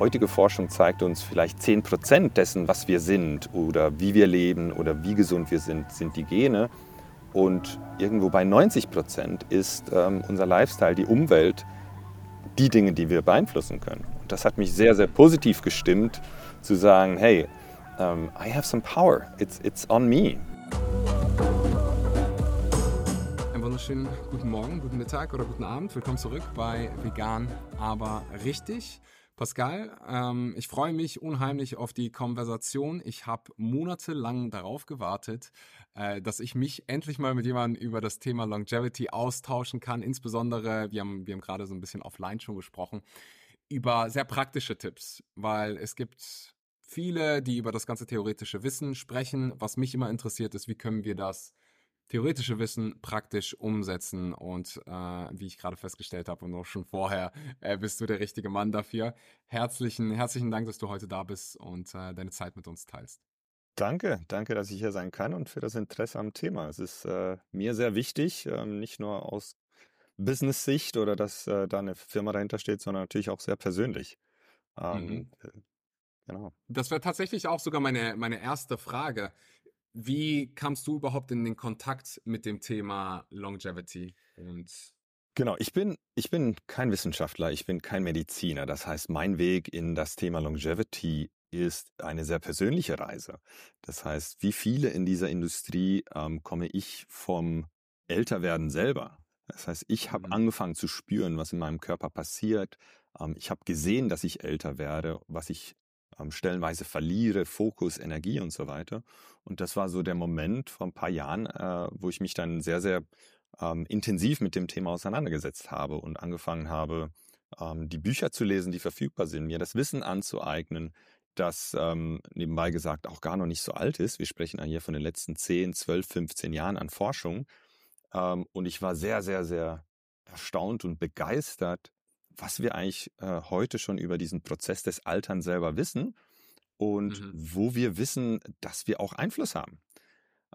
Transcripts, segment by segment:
heutige Forschung zeigt uns vielleicht 10 Prozent dessen, was wir sind oder wie wir leben oder wie gesund wir sind, sind die Gene. Und irgendwo bei 90 Prozent ist ähm, unser Lifestyle, die Umwelt, die Dinge, die wir beeinflussen können. Und das hat mich sehr, sehr positiv gestimmt, zu sagen, hey, um, I have some power, it's, it's on me. Einen wunderschönen guten Morgen, guten Mittag oder guten Abend. Willkommen zurück bei Vegan, aber richtig. Pascal, ähm, ich freue mich unheimlich auf die Konversation. Ich habe monatelang darauf gewartet, äh, dass ich mich endlich mal mit jemandem über das Thema Longevity austauschen kann. Insbesondere, wir haben, wir haben gerade so ein bisschen offline schon gesprochen, über sehr praktische Tipps, weil es gibt viele, die über das ganze theoretische Wissen sprechen. Was mich immer interessiert ist, wie können wir das theoretische Wissen praktisch umsetzen. Und äh, wie ich gerade festgestellt habe und auch schon vorher, äh, bist du der richtige Mann dafür. Herzlichen, herzlichen Dank, dass du heute da bist und äh, deine Zeit mit uns teilst. Danke, danke, dass ich hier sein kann und für das Interesse am Thema. Es ist äh, mir sehr wichtig, ähm, nicht nur aus Business-Sicht oder dass äh, da eine Firma dahinter steht, sondern natürlich auch sehr persönlich. Ähm, mhm. Genau. Das wäre tatsächlich auch sogar meine, meine erste Frage. Wie kamst du überhaupt in den Kontakt mit dem Thema Longevity? Und Genau, ich bin, ich bin kein Wissenschaftler, ich bin kein Mediziner. Das heißt, mein Weg in das Thema Longevity ist eine sehr persönliche Reise. Das heißt, wie viele in dieser Industrie ähm, komme ich vom Älterwerden selber. Das heißt, ich habe mhm. angefangen zu spüren, was in meinem Körper passiert. Ähm, ich habe gesehen, dass ich älter werde, was ich ähm, stellenweise verliere, Fokus, Energie und so weiter. Und das war so der Moment vor ein paar Jahren, äh, wo ich mich dann sehr, sehr ähm, intensiv mit dem Thema auseinandergesetzt habe und angefangen habe, ähm, die Bücher zu lesen, die verfügbar sind, mir das Wissen anzueignen, das nebenbei gesagt auch gar noch nicht so alt ist. Wir sprechen hier von den letzten 10, 12, 15 Jahren an Forschung. Und ich war sehr, sehr, sehr erstaunt und begeistert, was wir eigentlich äh, heute schon über diesen Prozess des Alterns selber wissen und mhm. wo wir wissen, dass wir auch Einfluss haben.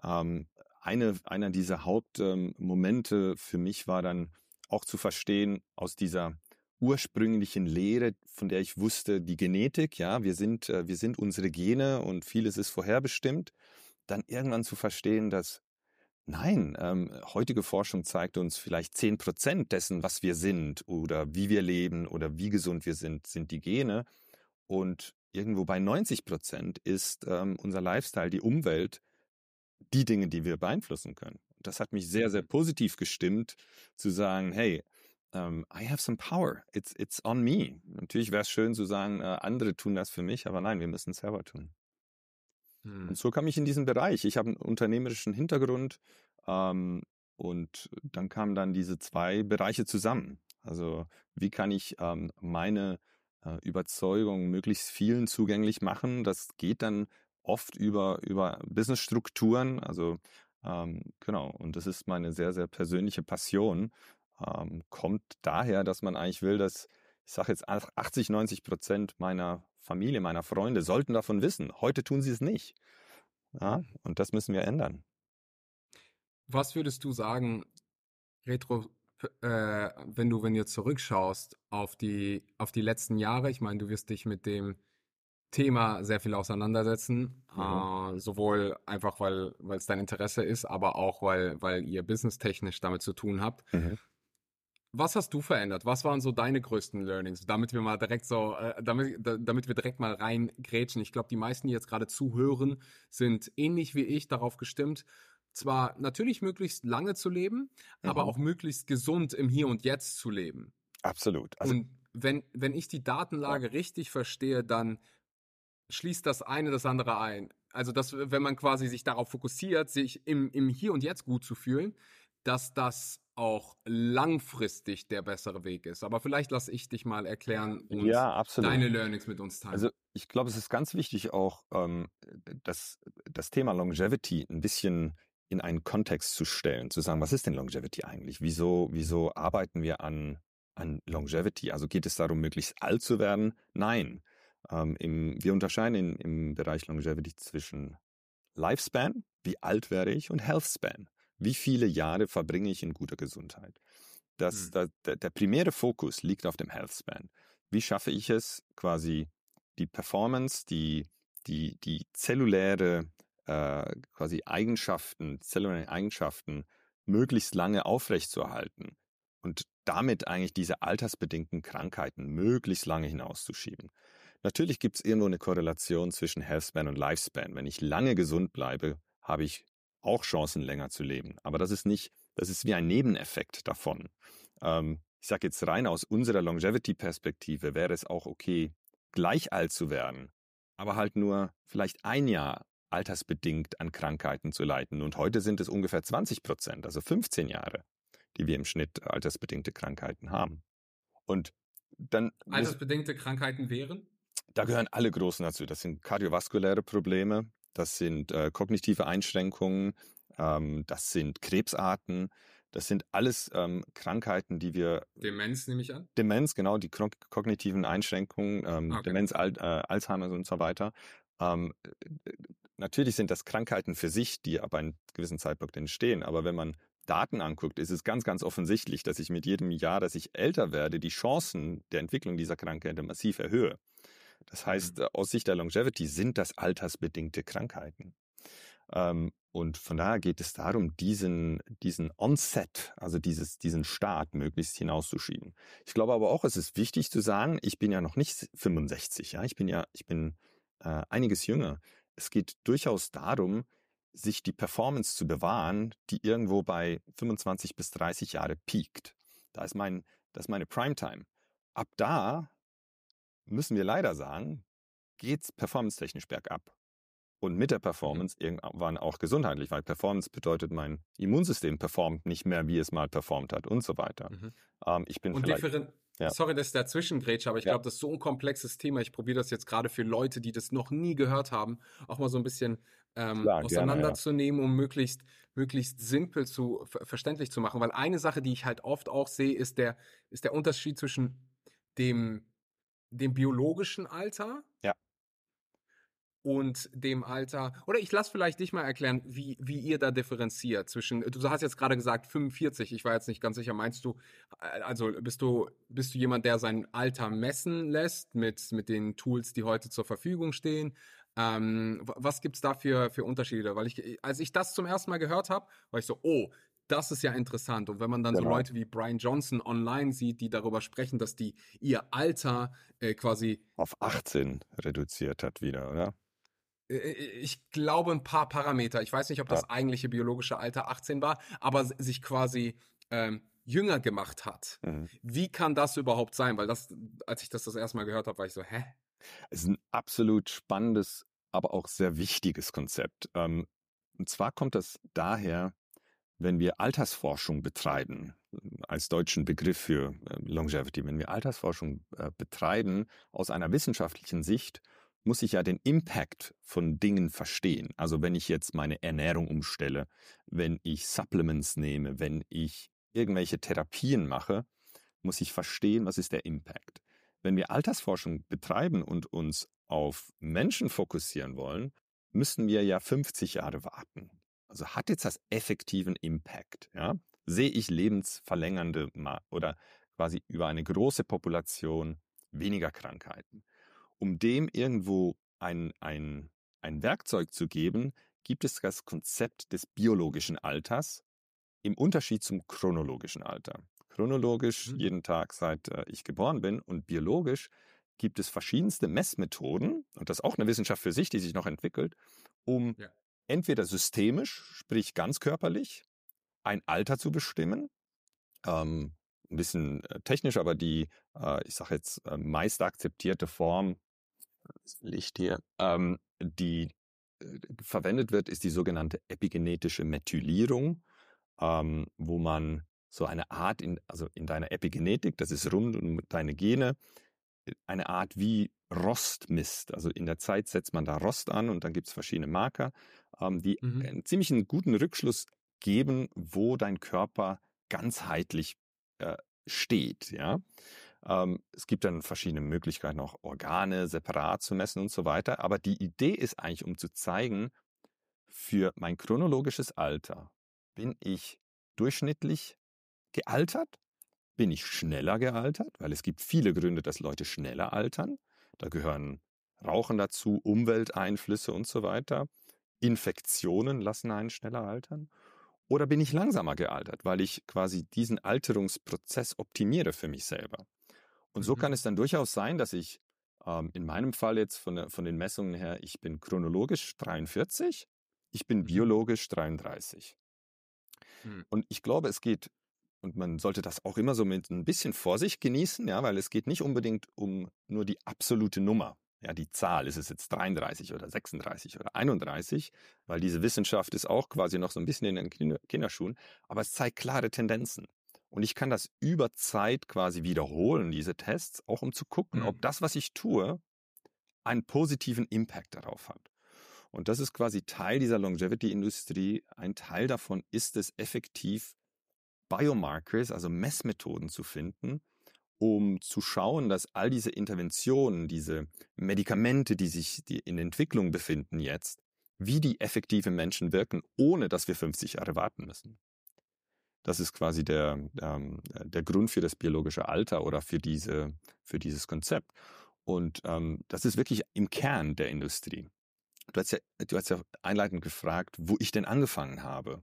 Ähm, eine, einer dieser Hauptmomente ähm, für mich war dann auch zu verstehen aus dieser ursprünglichen Lehre, von der ich wusste, die Genetik, ja, wir sind, äh, wir sind unsere Gene und vieles ist vorherbestimmt, dann irgendwann zu verstehen, dass Nein, ähm, heutige Forschung zeigt uns vielleicht zehn Prozent dessen, was wir sind oder wie wir leben oder wie gesund wir sind, sind die Gene. Und irgendwo bei 90 Prozent ist ähm, unser Lifestyle, die Umwelt, die Dinge, die wir beeinflussen können. Das hat mich sehr, sehr mhm. positiv gestimmt, zu sagen, hey, um, ähm, I have some power. It's, it's on me. Natürlich wäre es schön zu sagen, äh, andere tun das für mich, aber nein, wir müssen es selber tun. Hm. Und so kam ich in diesen Bereich. Ich habe einen unternehmerischen Hintergrund ähm, und dann kamen dann diese zwei Bereiche zusammen. Also wie kann ich ähm, meine äh, Überzeugung möglichst vielen zugänglich machen? Das geht dann oft über, über Businessstrukturen. Also ähm, genau, und das ist meine sehr, sehr persönliche Passion. Ähm, kommt daher, dass man eigentlich will, dass, ich sage jetzt 80, 90 Prozent meiner Familie, meiner Freunde sollten davon wissen. Heute tun sie es nicht. Ja, und das müssen wir ändern. Was würdest du sagen, Retro, äh, wenn du, wenn du zurückschaust auf die, auf die letzten Jahre? Ich meine, du wirst dich mit dem Thema sehr viel auseinandersetzen, mhm. äh, sowohl einfach, weil es dein Interesse ist, aber auch, weil, weil ihr businesstechnisch damit zu tun habt. Mhm. Was hast du verändert? Was waren so deine größten Learnings? Damit wir mal direkt so, äh, damit, damit wir direkt mal reingrätschen. Ich glaube, die meisten, die jetzt gerade zuhören, sind ähnlich wie ich darauf gestimmt, zwar natürlich möglichst lange zu leben, mhm. aber auch möglichst gesund im Hier und Jetzt zu leben. Absolut. Also, und wenn, wenn ich die Datenlage ja. richtig verstehe, dann schließt das eine das andere ein. Also, dass, wenn man quasi sich darauf fokussiert, sich im, im Hier und Jetzt gut zu fühlen, dass das auch langfristig der bessere Weg ist. Aber vielleicht lasse ich dich mal erklären und ja, deine Learnings mit uns teilen. Also ich glaube, es ist ganz wichtig auch, ähm, das, das Thema Longevity ein bisschen in einen Kontext zu stellen, zu sagen, was ist denn Longevity eigentlich? Wieso, wieso arbeiten wir an, an Longevity? Also geht es darum, möglichst alt zu werden? Nein. Ähm, im, wir unterscheiden in, im Bereich Longevity zwischen Lifespan, wie alt werde ich, und Healthspan. Wie viele Jahre verbringe ich in guter Gesundheit? Das, hm. da, der, der primäre Fokus liegt auf dem Health Span. Wie schaffe ich es, quasi die Performance, die, die, die zelluläre äh, quasi Eigenschaften, zelluläre Eigenschaften möglichst lange aufrechtzuerhalten und damit eigentlich diese altersbedingten Krankheiten möglichst lange hinauszuschieben. Natürlich gibt es irgendwo eine Korrelation zwischen Healthspan und Lifespan. Wenn ich lange gesund bleibe, habe ich auch Chancen, länger zu leben. Aber das ist nicht, das ist wie ein Nebeneffekt davon. Ähm, ich sage jetzt rein aus unserer Longevity-Perspektive wäre es auch okay, gleich alt zu werden, aber halt nur vielleicht ein Jahr altersbedingt an Krankheiten zu leiden. Und heute sind es ungefähr 20 Prozent, also 15 Jahre, die wir im Schnitt altersbedingte Krankheiten haben. Und dann. Altersbedingte Krankheiten wären? Da gehören alle großen dazu. Das sind kardiovaskuläre Probleme, das sind äh, kognitive Einschränkungen, ähm, das sind Krebsarten, das sind alles ähm, Krankheiten, die wir. Demenz nehme ich an. Demenz, genau, die kognitiven Einschränkungen, ähm, okay. Demenz, Al äh, Alzheimer und so weiter. Ähm, natürlich sind das Krankheiten für sich, die ab einem gewissen Zeitpunkt entstehen. Aber wenn man Daten anguckt, ist es ganz, ganz offensichtlich, dass ich mit jedem Jahr, dass ich älter werde, die Chancen der Entwicklung dieser Krankheiten massiv erhöhe. Das heißt, mhm. aus Sicht der Longevity sind das altersbedingte Krankheiten. Ähm, und von daher geht es darum, diesen, diesen Onset, also dieses, diesen Start möglichst hinauszuschieben. Ich glaube aber auch, es ist wichtig zu sagen, ich bin ja noch nicht 65, ja, ich bin ja, ich bin äh, einiges jünger. Es geht durchaus darum, sich die Performance zu bewahren, die irgendwo bei 25 bis 30 Jahre peakt. Da ist mein, das ist meine Primetime. Ab da müssen wir leider sagen, geht's performance-technisch bergab. Und mit der mhm. Performance irgendwann auch gesundheitlich, weil Performance bedeutet, mein Immunsystem performt nicht mehr, wie es mal performt hat und so weiter. Mhm. Ähm, ich bin und vielleicht, ja. Sorry, dass ich dazwischen grätsche, aber ich ja. glaube, das ist so ein komplexes Thema. Ich probiere das jetzt gerade für Leute, die das noch nie gehört haben, auch mal so ein bisschen ähm, Klar, auseinanderzunehmen, ja. um möglichst, möglichst simpel zu verständlich zu machen. Weil eine Sache, die ich halt oft auch sehe, ist der, ist der Unterschied zwischen dem, dem biologischen Alter ja und dem Alter. Oder ich lasse vielleicht dich mal erklären, wie, wie ihr da differenziert zwischen. Du hast jetzt gerade gesagt 45. Ich war jetzt nicht ganz sicher. Meinst du, äh, also bist du bist du jemand, der sein Alter messen lässt mit mit den Tools, die heute zur Verfügung stehen? Ähm, was gibt's da für für Unterschiede? Weil ich, als ich das zum ersten Mal gehört habe, war ich so, oh, das ist ja interessant. Und wenn man dann genau. so Leute wie Brian Johnson online sieht, die darüber sprechen, dass die ihr Alter äh, quasi auf 18 reduziert hat wieder, oder? Äh, äh, ich glaube ein paar Parameter. Ich weiß nicht, ob das ja. eigentliche biologische Alter 18 war, aber sich quasi ähm, jünger gemacht hat. Mhm. Wie kann das überhaupt sein? Weil das, als ich das das erste Mal gehört habe, war ich so, hä? Es ist ein absolut spannendes, aber auch sehr wichtiges Konzept. Ähm, und zwar kommt das daher, wenn wir Altersforschung betreiben, als deutschen Begriff für äh, Longevity, wenn wir Altersforschung betreiben aus einer wissenschaftlichen Sicht muss ich ja den Impact von Dingen verstehen. Also wenn ich jetzt meine Ernährung umstelle, wenn ich Supplements nehme, wenn ich irgendwelche Therapien mache, muss ich verstehen, was ist der Impact. Wenn wir Altersforschung betreiben und uns auf Menschen fokussieren wollen, müssen wir ja 50 Jahre warten. Also hat jetzt das effektiven Impact, ja? Sehe ich lebensverlängernde oder quasi über eine große Population weniger Krankheiten um dem irgendwo ein, ein, ein Werkzeug zu geben, gibt es das Konzept des biologischen Alters im Unterschied zum chronologischen Alter. Chronologisch mhm. jeden Tag seit äh, ich geboren bin und biologisch gibt es verschiedenste Messmethoden und das ist auch eine Wissenschaft für sich, die sich noch entwickelt, um ja. Entweder systemisch, sprich ganz körperlich, ein Alter zu bestimmen, ähm, ein bisschen äh, technisch, aber die, äh, ich sage jetzt, äh, meist akzeptierte Form das Licht hier, ähm, die äh, verwendet wird, ist die sogenannte epigenetische Methylierung, ähm, wo man so eine Art in, also in deiner Epigenetik, das ist rund um deine Gene, äh, eine Art wie Rost misst. Also in der Zeit setzt man da Rost an und dann gibt es verschiedene Marker, ähm, die mhm. einen ziemlich einen guten Rückschluss geben, wo dein Körper ganzheitlich äh, steht. Ja, ähm, es gibt dann verschiedene Möglichkeiten, auch Organe separat zu messen und so weiter. Aber die Idee ist eigentlich, um zu zeigen, für mein chronologisches Alter bin ich durchschnittlich gealtert, bin ich schneller gealtert, weil es gibt viele Gründe, dass Leute schneller altern. Da gehören Rauchen dazu, Umwelteinflüsse und so weiter. Infektionen lassen einen schneller altern. Oder bin ich langsamer gealtert, weil ich quasi diesen Alterungsprozess optimiere für mich selber. Und so mhm. kann es dann durchaus sein, dass ich ähm, in meinem Fall jetzt von, der, von den Messungen her, ich bin chronologisch 43, ich bin mhm. biologisch 33. Mhm. Und ich glaube, es geht, und man sollte das auch immer so mit ein bisschen Vorsicht genießen, ja, weil es geht nicht unbedingt um nur die absolute Nummer. Ja, die Zahl, ist es jetzt 33 oder 36 oder 31, weil diese Wissenschaft ist auch quasi noch so ein bisschen in den Kinderschuhen, aber es zeigt klare Tendenzen. Und ich kann das über Zeit quasi wiederholen, diese Tests, auch um zu gucken, mhm. ob das, was ich tue, einen positiven Impact darauf hat. Und das ist quasi Teil dieser Longevity-Industrie. Ein Teil davon ist es effektiv, Biomarkers, also Messmethoden zu finden, um zu schauen, dass all diese Interventionen, diese Medikamente, die sich in Entwicklung befinden jetzt, wie die effektive Menschen wirken, ohne dass wir 50 Jahre warten müssen. Das ist quasi der, ähm, der Grund für das biologische Alter oder für, diese, für dieses Konzept. Und ähm, das ist wirklich im Kern der Industrie. Du hast, ja, du hast ja einleitend gefragt, wo ich denn angefangen habe.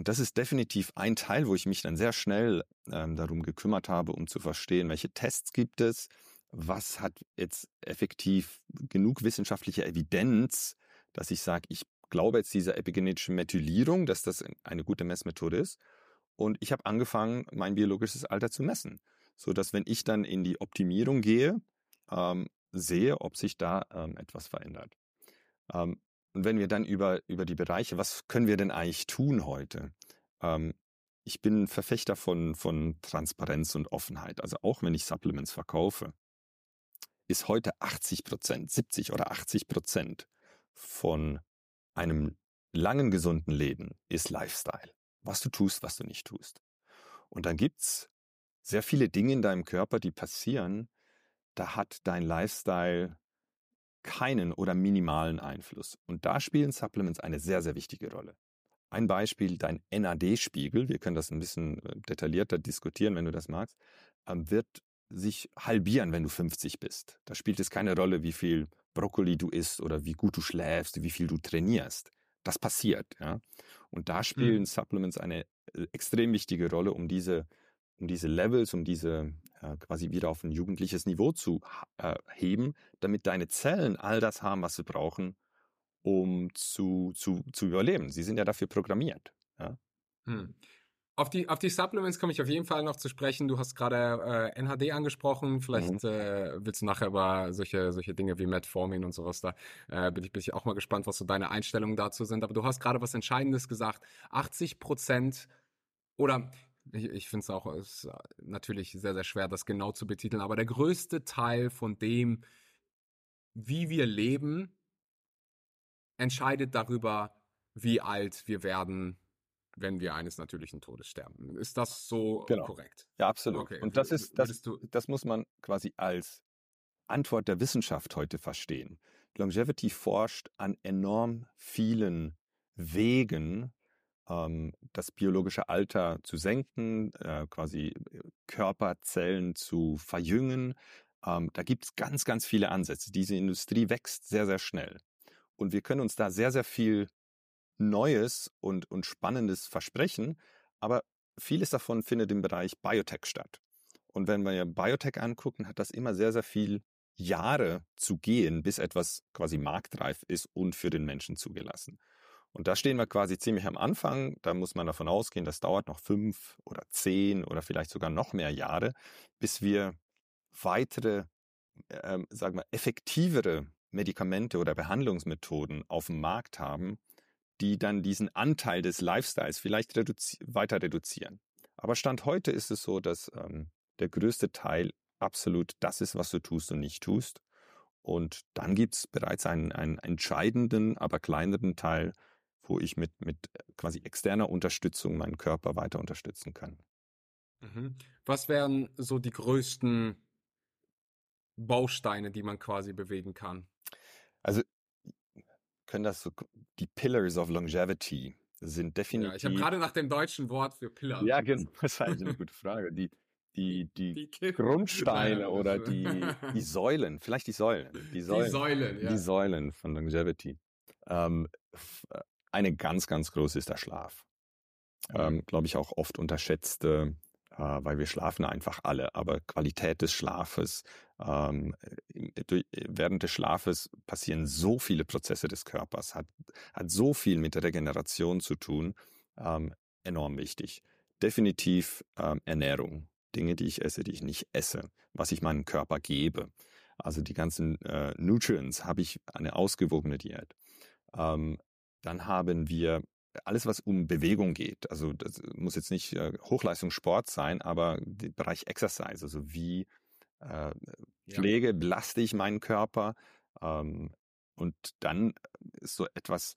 Und das ist definitiv ein Teil, wo ich mich dann sehr schnell ähm, darum gekümmert habe, um zu verstehen, welche Tests gibt es, was hat jetzt effektiv genug wissenschaftliche Evidenz, dass ich sage, ich glaube jetzt dieser epigenetischen Methylierung, dass das eine gute Messmethode ist. Und ich habe angefangen, mein biologisches Alter zu messen, so dass wenn ich dann in die Optimierung gehe, ähm, sehe, ob sich da ähm, etwas verändert. Ähm, und wenn wir dann über über die Bereiche, was können wir denn eigentlich tun heute? Ähm, ich bin Verfechter von von Transparenz und Offenheit. Also auch wenn ich Supplements verkaufe, ist heute 80 Prozent, 70 oder 80 Prozent von einem langen gesunden Leben ist Lifestyle was du tust, was du nicht tust. Und dann gibt's sehr viele Dinge in deinem Körper, die passieren, da hat dein Lifestyle keinen oder minimalen Einfluss. Und da spielen Supplements eine sehr, sehr wichtige Rolle. Ein Beispiel, dein NAD-Spiegel, wir können das ein bisschen äh, detaillierter diskutieren, wenn du das magst, ähm, wird sich halbieren, wenn du 50 bist. Da spielt es keine Rolle, wie viel Brokkoli du isst oder wie gut du schläfst, wie viel du trainierst. Das passiert, ja. Und da spielen mhm. Supplements eine äh, extrem wichtige Rolle, um diese, um diese Levels, um diese äh, quasi wieder auf ein jugendliches Niveau zu äh, heben, damit deine Zellen all das haben, was sie brauchen, um zu, zu, zu überleben. Sie sind ja dafür programmiert. Ja? Hm. Auf die, auf die Supplements komme ich auf jeden Fall noch zu sprechen. Du hast gerade äh, NHD angesprochen. Vielleicht mhm. äh, willst du nachher über solche, solche Dinge wie Metformin und sowas da. Äh, bin, ich, bin ich auch mal gespannt, was so deine Einstellungen dazu sind. Aber du hast gerade was Entscheidendes gesagt. 80 Prozent oder ich, ich finde es auch ist natürlich sehr, sehr schwer, das genau zu betiteln. Aber der größte Teil von dem, wie wir leben, entscheidet darüber, wie alt wir werden, wenn wir eines natürlichen Todes sterben. Ist das so genau. korrekt? Ja, absolut. Okay. Und das ist, das, das muss man quasi als Antwort der Wissenschaft heute verstehen. Longevity forscht an enorm vielen Wegen, ähm, das biologische Alter zu senken, äh, quasi äh, Körperzellen zu verjüngen. Ähm, da gibt es ganz, ganz viele Ansätze. Diese Industrie wächst sehr, sehr schnell. Und wir können uns da sehr, sehr viel Neues und, und Spannendes versprechen, aber vieles davon findet im Bereich Biotech statt. Und wenn wir Biotech angucken, hat das immer sehr, sehr viel Jahre zu gehen, bis etwas quasi marktreif ist und für den Menschen zugelassen. Und da stehen wir quasi ziemlich am Anfang. Da muss man davon ausgehen, das dauert noch fünf oder zehn oder vielleicht sogar noch mehr Jahre, bis wir weitere, ähm, sagen wir, effektivere Medikamente oder Behandlungsmethoden auf dem Markt haben, die dann diesen Anteil des Lifestyles vielleicht reduzi weiter reduzieren. Aber Stand heute ist es so, dass ähm, der größte Teil absolut das ist, was du tust und nicht tust. Und dann gibt es bereits einen, einen entscheidenden, aber kleineren Teil, wo ich mit, mit quasi externer Unterstützung meinen Körper weiter unterstützen kann. Mhm. Was wären so die größten Bausteine, die man quasi bewegen kann? Also können das so die Pillars of Longevity sind definitiv. Ja, ich habe gerade nach dem deutschen Wort für Pillar. Ja, genau. Das ist eigentlich eine gute Frage. Die, die, die, die Grundsteine oder die, die Säulen, vielleicht die Säulen. Die Säulen, die Säulen, ja. die Säulen von Longevity. Ähm, äh, eine ganz, ganz große ist der Schlaf. Ähm, mhm. Glaube ich auch oft unterschätzte, äh, weil wir schlafen einfach alle, aber Qualität des Schlafes, ähm, durch, während des Schlafes passieren so viele Prozesse des Körpers, hat, hat so viel mit der Regeneration zu tun, ähm, enorm wichtig. Definitiv ähm, Ernährung. Dinge, die ich esse, die ich nicht esse, was ich meinem Körper gebe. Also die ganzen äh, Nutrients habe ich eine ausgewogene Diät. Ähm, dann haben wir alles, was um Bewegung geht. Also das muss jetzt nicht äh, Hochleistungssport sein, aber der Bereich Exercise, also wie äh, pflege, ja. belaste ich meinen Körper. Ähm, und dann ist so etwas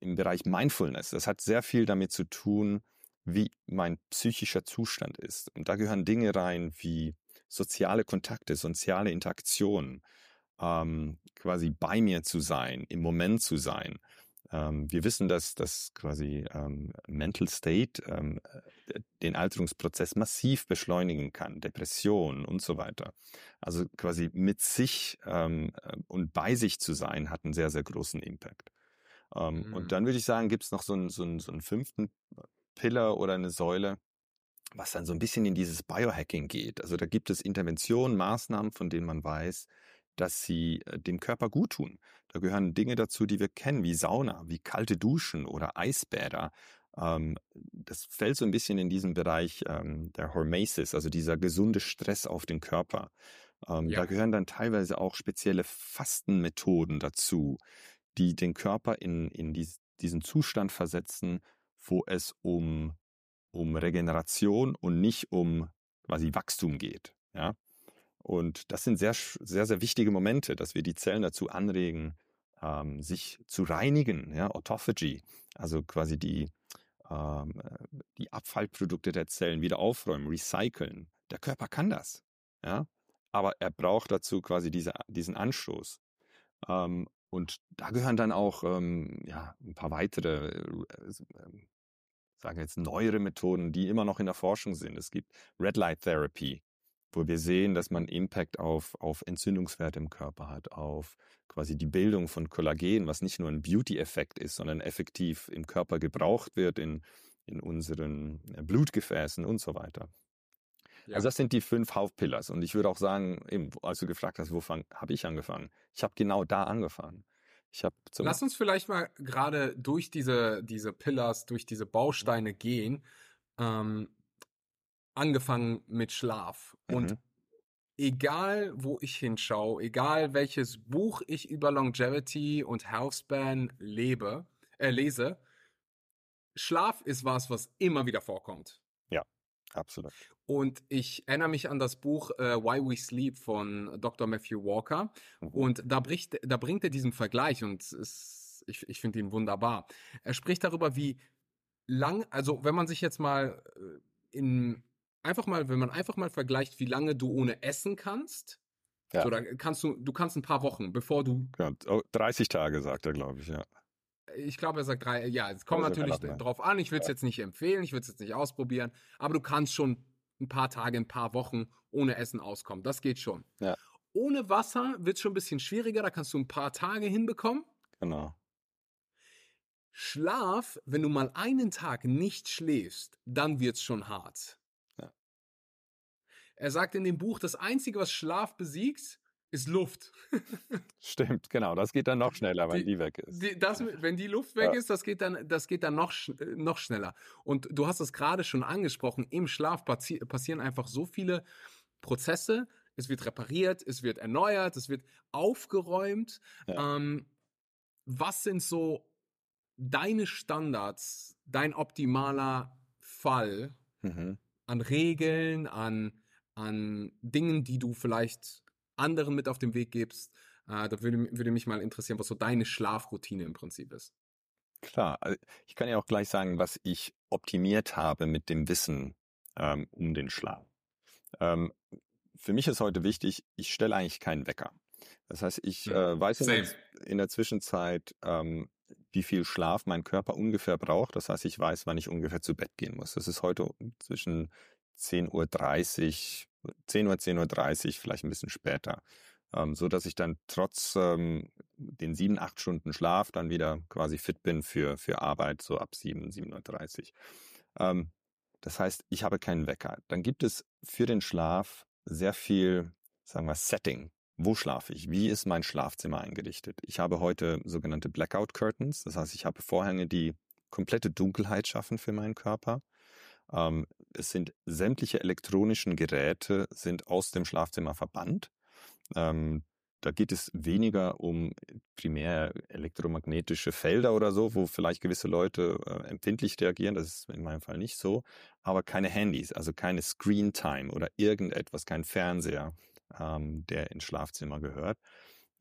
im Bereich Mindfulness. Das hat sehr viel damit zu tun, wie mein psychischer Zustand ist. Und da gehören Dinge rein wie soziale Kontakte, soziale Interaktionen, ähm, quasi bei mir zu sein, im Moment zu sein. Ähm, wir wissen, dass das quasi ähm, Mental State ähm, äh, den Alterungsprozess massiv beschleunigen kann, Depression und so weiter. Also quasi mit sich ähm, äh, und bei sich zu sein, hat einen sehr, sehr großen Impact. Ähm, mhm. Und dann würde ich sagen, gibt es noch so einen, so, einen, so einen fünften Pillar oder eine Säule, was dann so ein bisschen in dieses Biohacking geht. Also da gibt es Interventionen, Maßnahmen, von denen man weiß, dass sie äh, dem Körper gut tun. Da gehören Dinge dazu, die wir kennen, wie Sauna, wie kalte Duschen oder Eisbäder. Ähm, das fällt so ein bisschen in diesen Bereich ähm, der Hormesis, also dieser gesunde Stress auf den Körper. Ähm, ja. Da gehören dann teilweise auch spezielle Fastenmethoden dazu, die den Körper in, in diesen Zustand versetzen, wo es um, um Regeneration und nicht um quasi Wachstum geht. Ja? Und das sind sehr, sehr, sehr wichtige Momente, dass wir die Zellen dazu anregen, ähm, sich zu reinigen, ja, Autophagy, also quasi die, ähm, die Abfallprodukte der Zellen wieder aufräumen, recyceln. Der Körper kann das, ja, aber er braucht dazu quasi diese, diesen Anstoß. Ähm, und da gehören dann auch ähm, ja, ein paar weitere, äh, äh, sagen jetzt neuere Methoden, die immer noch in der Forschung sind. Es gibt Red Light Therapy, wo wir sehen, dass man Impact auf, auf Entzündungswerte im Körper hat, auf quasi die Bildung von Kollagen, was nicht nur ein Beauty-Effekt ist, sondern effektiv im Körper gebraucht wird in, in unseren äh, Blutgefäßen und so weiter. Ja. Also das sind die fünf Hauptpillars. Und ich würde auch sagen, eben, als du gefragt hast, wovon habe ich angefangen? Ich habe genau da angefangen. Ich habe Lass uns vielleicht mal gerade durch diese, diese Pillars, durch diese Bausteine gehen. Ähm, angefangen mit Schlaf. Mhm. Und egal, wo ich hinschaue, egal welches Buch ich über Longevity und Healthspan lebe, äh, lese, Schlaf ist was, was immer wieder vorkommt. Ja, absolut. Und ich erinnere mich an das Buch äh, Why We Sleep von Dr. Matthew Walker. Mhm. Und da, bricht, da bringt er diesen Vergleich und ist, ich, ich finde ihn wunderbar. Er spricht darüber, wie lang, also wenn man sich jetzt mal äh, in einfach mal, wenn man einfach mal vergleicht, wie lange du ohne essen kannst. Ja. So, dann kannst du, du kannst ein paar Wochen, bevor du. Ja, 30 Tage, sagt er, glaube ich, ja. Ich glaube, er sagt drei, ja, es kommt natürlich drauf an. Ich würde es ja. jetzt nicht empfehlen, ich würde es jetzt nicht ausprobieren, aber du kannst schon ein paar Tage, ein paar Wochen ohne Essen auskommen. Das geht schon. Ja. Ohne Wasser wird es schon ein bisschen schwieriger, da kannst du ein paar Tage hinbekommen. Genau. Schlaf, wenn du mal einen Tag nicht schläfst, dann wird es schon hart. Er sagt in dem Buch, das Einzige, was Schlaf besiegt, ist Luft. Stimmt, genau. Das geht dann noch schneller, wenn die, die weg ist. Die, das, wenn die Luft weg ja. ist, das geht dann, das geht dann noch, noch schneller. Und du hast es gerade schon angesprochen, im Schlaf passi passieren einfach so viele Prozesse. Es wird repariert, es wird erneuert, es wird aufgeräumt. Ja. Ähm, was sind so deine Standards, dein optimaler Fall mhm. an Regeln, an an Dingen, die du vielleicht anderen mit auf den Weg gibst. Äh, da würde, würde mich mal interessieren, was so deine Schlafroutine im Prinzip ist. Klar, also ich kann ja auch gleich sagen, was ich optimiert habe mit dem Wissen ähm, um den Schlaf. Ähm, für mich ist heute wichtig, ich stelle eigentlich keinen Wecker. Das heißt, ich hm. äh, weiß in, in der, Zwischenzeit, ähm, wie viel Schlaf mein Körper ungefähr braucht. Das heißt, ich weiß, wann ich ungefähr zu Bett gehen muss. Das ist heute zwischen 10.30 Uhr, 10 Uhr, 10.30 Uhr, vielleicht ein bisschen später. Ähm, so dass ich dann trotz ähm, den sieben, acht Stunden Schlaf dann wieder quasi fit bin für, für Arbeit, so ab 7, 7.30 Uhr. Ähm, das heißt, ich habe keinen Wecker. Dann gibt es für den Schlaf sehr viel, sagen wir, Setting. Wo schlafe ich? Wie ist mein Schlafzimmer eingerichtet? Ich habe heute sogenannte Blackout Curtains. Das heißt, ich habe Vorhänge, die komplette Dunkelheit schaffen für meinen Körper. Ähm, es sind sämtliche elektronischen Geräte sind aus dem Schlafzimmer verbannt. Ähm, da geht es weniger um primär elektromagnetische Felder oder so, wo vielleicht gewisse Leute äh, empfindlich reagieren. Das ist in meinem Fall nicht so. Aber keine Handys, also keine Screen Time oder irgendetwas, kein Fernseher, ähm, der ins Schlafzimmer gehört.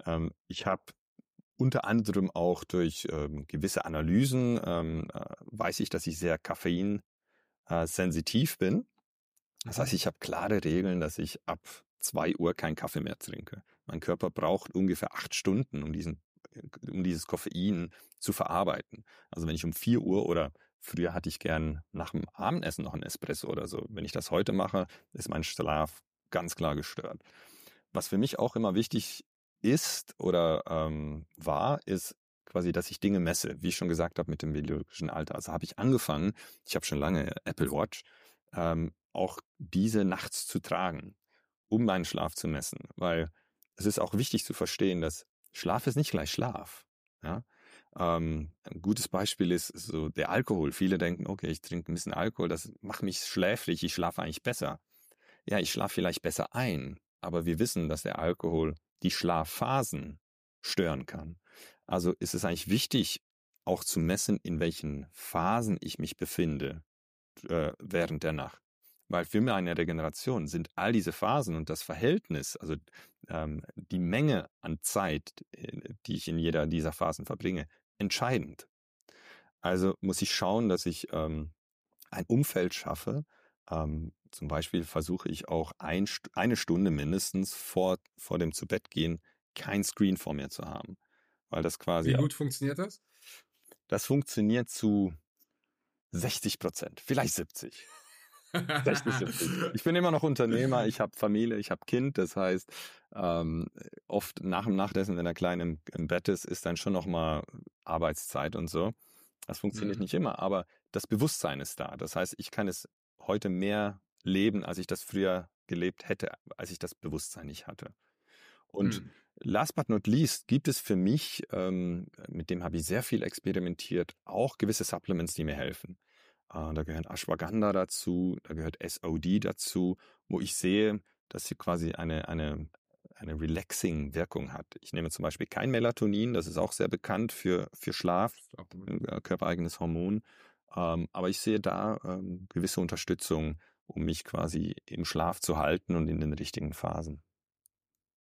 Ähm, ich habe unter anderem auch durch ähm, gewisse Analysen ähm, äh, weiß ich, dass ich sehr koffeinsensitiv äh, bin. Das heißt, ich habe klare Regeln, dass ich ab zwei Uhr keinen Kaffee mehr trinke. Mein Körper braucht ungefähr acht Stunden, um diesen, um dieses Koffein zu verarbeiten. Also wenn ich um vier Uhr oder früher hatte ich gern nach dem Abendessen noch ein Espresso oder so. Wenn ich das heute mache, ist mein Schlaf ganz klar gestört. Was für mich auch immer wichtig ist oder ähm, war, ist quasi, dass ich Dinge messe, wie ich schon gesagt habe mit dem biologischen Alter. Also habe ich angefangen, ich habe schon lange Apple Watch, ähm, auch diese nachts zu tragen um meinen Schlaf zu messen. Weil es ist auch wichtig zu verstehen, dass Schlaf ist nicht gleich Schlaf. Ja? Ähm, ein gutes Beispiel ist so der Alkohol. Viele denken, okay, ich trinke ein bisschen Alkohol, das macht mich schläfrig, ich schlafe eigentlich besser. Ja, ich schlafe vielleicht besser ein, aber wir wissen, dass der Alkohol die Schlafphasen stören kann. Also ist es eigentlich wichtig, auch zu messen, in welchen Phasen ich mich befinde äh, während der Nacht. Weil für meine Regeneration sind all diese Phasen und das Verhältnis, also ähm, die Menge an Zeit, äh, die ich in jeder dieser Phasen verbringe, entscheidend. Also muss ich schauen, dass ich ähm, ein Umfeld schaffe. Ähm, zum Beispiel versuche ich auch ein, eine Stunde mindestens vor, vor dem Zubettgehen kein Screen vor mir zu haben. Weil das quasi. Wie gut funktioniert das? Das funktioniert zu 60 Prozent, vielleicht 70. 60, 70. Ich bin immer noch Unternehmer, ich habe Familie, ich habe Kind, das heißt, ähm, oft nach dem Nachtessen, wenn der Kleine im, im, Bett ist, ist dann schon nochmal Arbeitszeit und so. Das funktioniert mhm. nicht immer, aber das Bewusstsein ist da. Das heißt, ich kann es heute mehr leben, als ich das früher gelebt hätte, als ich das Bewusstsein nicht hatte. Und mhm. last but not least gibt es für mich, ähm, mit dem habe ich sehr viel experimentiert, auch gewisse Supplements, die mir helfen. Äh, da gehören Ashwagandha dazu, da gehört SOD dazu, wo ich sehe, dass sie quasi eine, eine, eine relaxing Wirkung hat. Ich nehme zum Beispiel kein Melatonin, das ist auch sehr bekannt für, für Schlaf, äh, körpereigenes Hormon. Ähm, aber ich sehe da ähm, gewisse Unterstützung, um mich quasi im Schlaf zu halten und in den richtigen Phasen.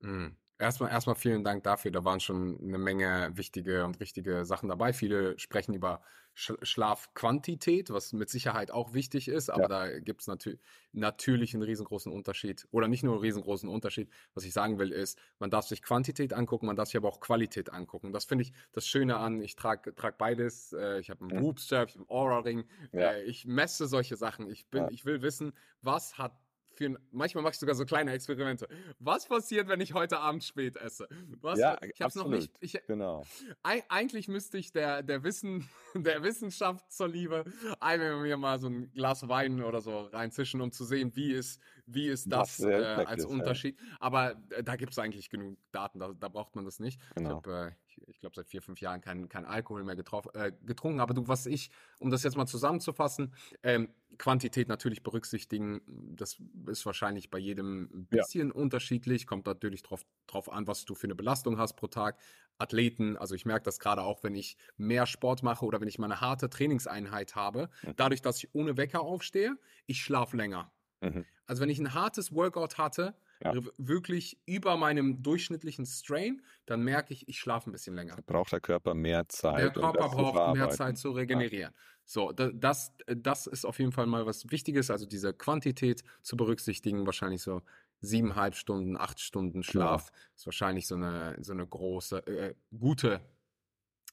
Mhm. Erstmal, erstmal vielen Dank dafür. Da waren schon eine Menge wichtige und richtige Sachen dabei. Viele sprechen über Sch Schlafquantität, was mit Sicherheit auch wichtig ist, aber ja. da gibt es natür natürlich einen riesengroßen Unterschied. Oder nicht nur einen riesengroßen Unterschied. Was ich sagen will, ist, man darf sich Quantität angucken, man darf sich aber auch Qualität angucken. Das finde ich das Schöne an. Ich trage trag beides. Äh, ich habe einen Boobstrap, ich habe einen Aura-Ring. Ja. Äh, ich messe solche Sachen. Ich, bin, ja. ich will wissen, was hat für, manchmal mache ich sogar so kleine Experimente. Was passiert, wenn ich heute Abend spät esse? Was, ja, ich habe noch nicht. Ich, genau. Eigentlich müsste ich der, der, Wissen, der Wissenschaft zur Liebe einmal mir mal so ein Glas Wein oder so reinzischen, um zu sehen, wie ist, wie ist das äh, als Unterschied. Ja. Aber äh, da gibt es eigentlich genug Daten, da, da, braucht man das nicht. Genau. Ich habe äh, ich glaube, seit vier, fünf Jahren kein, kein Alkohol mehr getroffen, äh, getrunken. Aber du, was ich, um das jetzt mal zusammenzufassen, ähm, Quantität natürlich berücksichtigen, das ist wahrscheinlich bei jedem ein bisschen ja. unterschiedlich, kommt natürlich drauf, drauf an, was du für eine Belastung hast pro Tag. Athleten, also ich merke das gerade auch, wenn ich mehr Sport mache oder wenn ich mal eine harte Trainingseinheit habe, mhm. dadurch, dass ich ohne Wecker aufstehe, ich schlafe länger. Mhm. Also wenn ich ein hartes Workout hatte, ja. wirklich über meinem durchschnittlichen Strain, dann merke ich, ich schlafe ein bisschen länger. Da braucht der Körper mehr Zeit. Der Körper braucht mehr Zeit zu regenerieren. Ja. So, das, das ist auf jeden Fall mal was Wichtiges, also diese Quantität zu berücksichtigen, wahrscheinlich so siebeneinhalb Stunden, acht Stunden Schlaf ja. ist wahrscheinlich so eine, so eine große, äh, gute,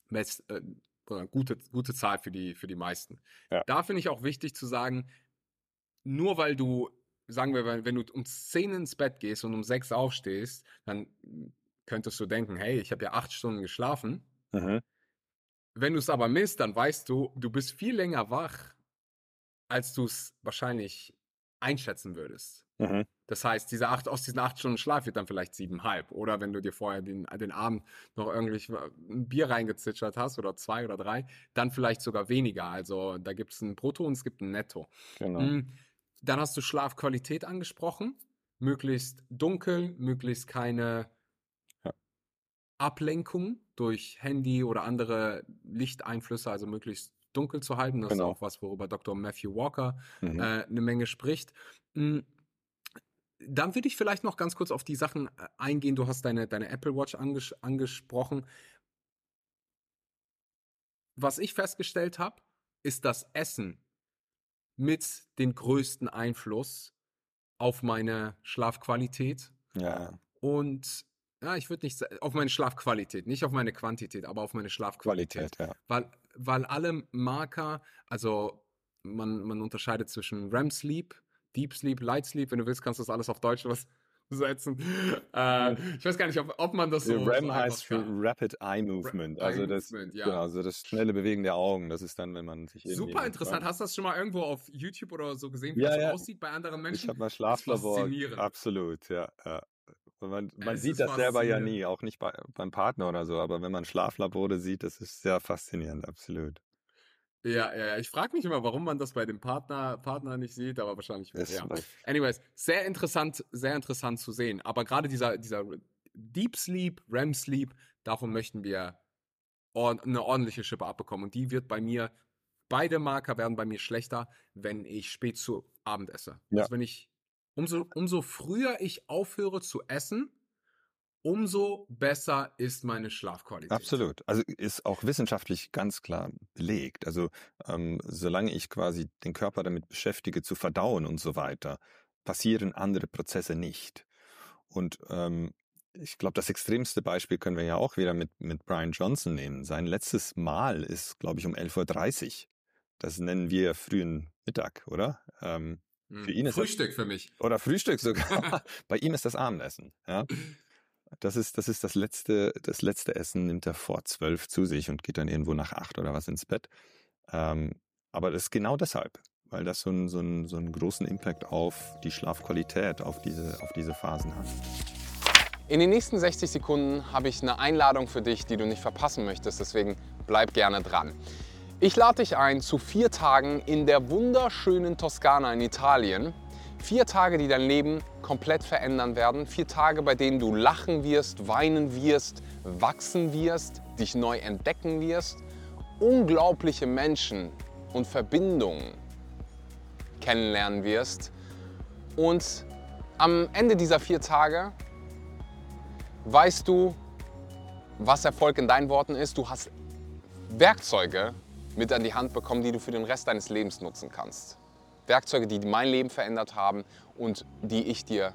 Mess, äh, gute, gute Zahl für die, für die meisten. Ja. Da finde ich auch wichtig zu sagen, nur weil du, sagen wir, wenn du um 10 ins Bett gehst und um 6 aufstehst, dann könntest du denken, hey, ich habe ja 8 Stunden geschlafen. Mhm. Wenn du es aber misst, dann weißt du, du bist viel länger wach, als du es wahrscheinlich einschätzen würdest. Mhm. Das heißt, diese acht, aus diesen acht Stunden Schlaf wird dann vielleicht siebenhalb. Oder wenn du dir vorher den, den Abend noch irgendwie ein Bier reingezitschert hast oder zwei oder drei, dann vielleicht sogar weniger. Also da gibt es ein Brutto und es gibt ein Netto. Genau. Dann hast du Schlafqualität angesprochen. Möglichst dunkel, möglichst keine ja. Ablenkung durch Handy oder andere Lichteinflüsse, also möglichst dunkel zu halten. Das genau. ist auch was, worüber Dr. Matthew Walker mhm. äh, eine Menge spricht. Hm, dann würde ich vielleicht noch ganz kurz auf die Sachen äh, eingehen. Du hast deine, deine Apple Watch anges angesprochen. Was ich festgestellt habe, ist das Essen mit den größten Einfluss auf meine Schlafqualität. Ja. Und ja, ich würde nicht auf meine Schlafqualität, nicht auf meine Quantität, aber auf meine Schlafqualität. Qualität, ja. Weil, weil alle Marker, also man, man unterscheidet zwischen REM Sleep, Deep Sleep, Light Sleep, wenn du willst, kannst du das alles auf Deutsch was setzen. Äh, ich weiß gar nicht, ob, ob man das so. REM so heißt für Rapid Eye Movement. Also das, Movement, ja. genau, also das schnelle Bewegen der Augen. Das ist dann, wenn man sich. Super interessant. Hast du das schon mal irgendwo auf YouTube oder so gesehen, wie ja, das ja. aussieht bei anderen Menschen? Ich habe mal Schlaflabor. Absolut, ja. ja. Man, man sieht das selber ja nie, auch nicht bei, beim Partner oder so, aber wenn man Schlaflabore sieht, das ist sehr faszinierend, absolut. Ja, ja. Ich frage mich immer, warum man das bei dem Partner, Partner nicht sieht, aber wahrscheinlich. Ja. Anyways, sehr interessant, sehr interessant zu sehen. Aber gerade dieser, dieser Deep Sleep, REM Sleep, davon möchten wir eine ordentliche Schippe abbekommen. Und die wird bei mir, beide Marker werden bei mir schlechter, wenn ich spät zu Abend esse. Ja. Also wenn ich, umso, umso früher ich aufhöre zu essen, umso besser ist meine Schlafqualität. Absolut. Also ist auch wissenschaftlich ganz klar belegt. Also ähm, solange ich quasi den Körper damit beschäftige zu verdauen und so weiter, passieren andere Prozesse nicht. Und ähm, ich glaube, das extremste Beispiel können wir ja auch wieder mit, mit Brian Johnson nehmen. Sein letztes Mal ist, glaube ich, um 11.30 Uhr. Das nennen wir frühen Mittag, oder? Ähm, für hm, ihn ist Frühstück das, für mich. Oder Frühstück sogar. Bei ihm ist das Abendessen. Ja? Das ist, das ist das letzte, das letzte Essen nimmt er vor zwölf zu sich und geht dann irgendwo nach acht oder was ins Bett. Ähm, aber das ist genau deshalb, weil das so, ein, so, ein, so einen großen Impact auf die Schlafqualität, auf diese, auf diese Phasen hat. In den nächsten 60 Sekunden habe ich eine Einladung für dich, die du nicht verpassen möchtest, deswegen bleib gerne dran. Ich lade dich ein zu vier Tagen in der wunderschönen Toskana in Italien. Vier Tage, die dein Leben komplett verändern werden. Vier Tage, bei denen du lachen wirst, weinen wirst, wachsen wirst, dich neu entdecken wirst, unglaubliche Menschen und Verbindungen kennenlernen wirst. Und am Ende dieser vier Tage weißt du, was Erfolg in deinen Worten ist. Du hast Werkzeuge mit an die Hand bekommen, die du für den Rest deines Lebens nutzen kannst. Werkzeuge, die mein Leben verändert haben und die ich dir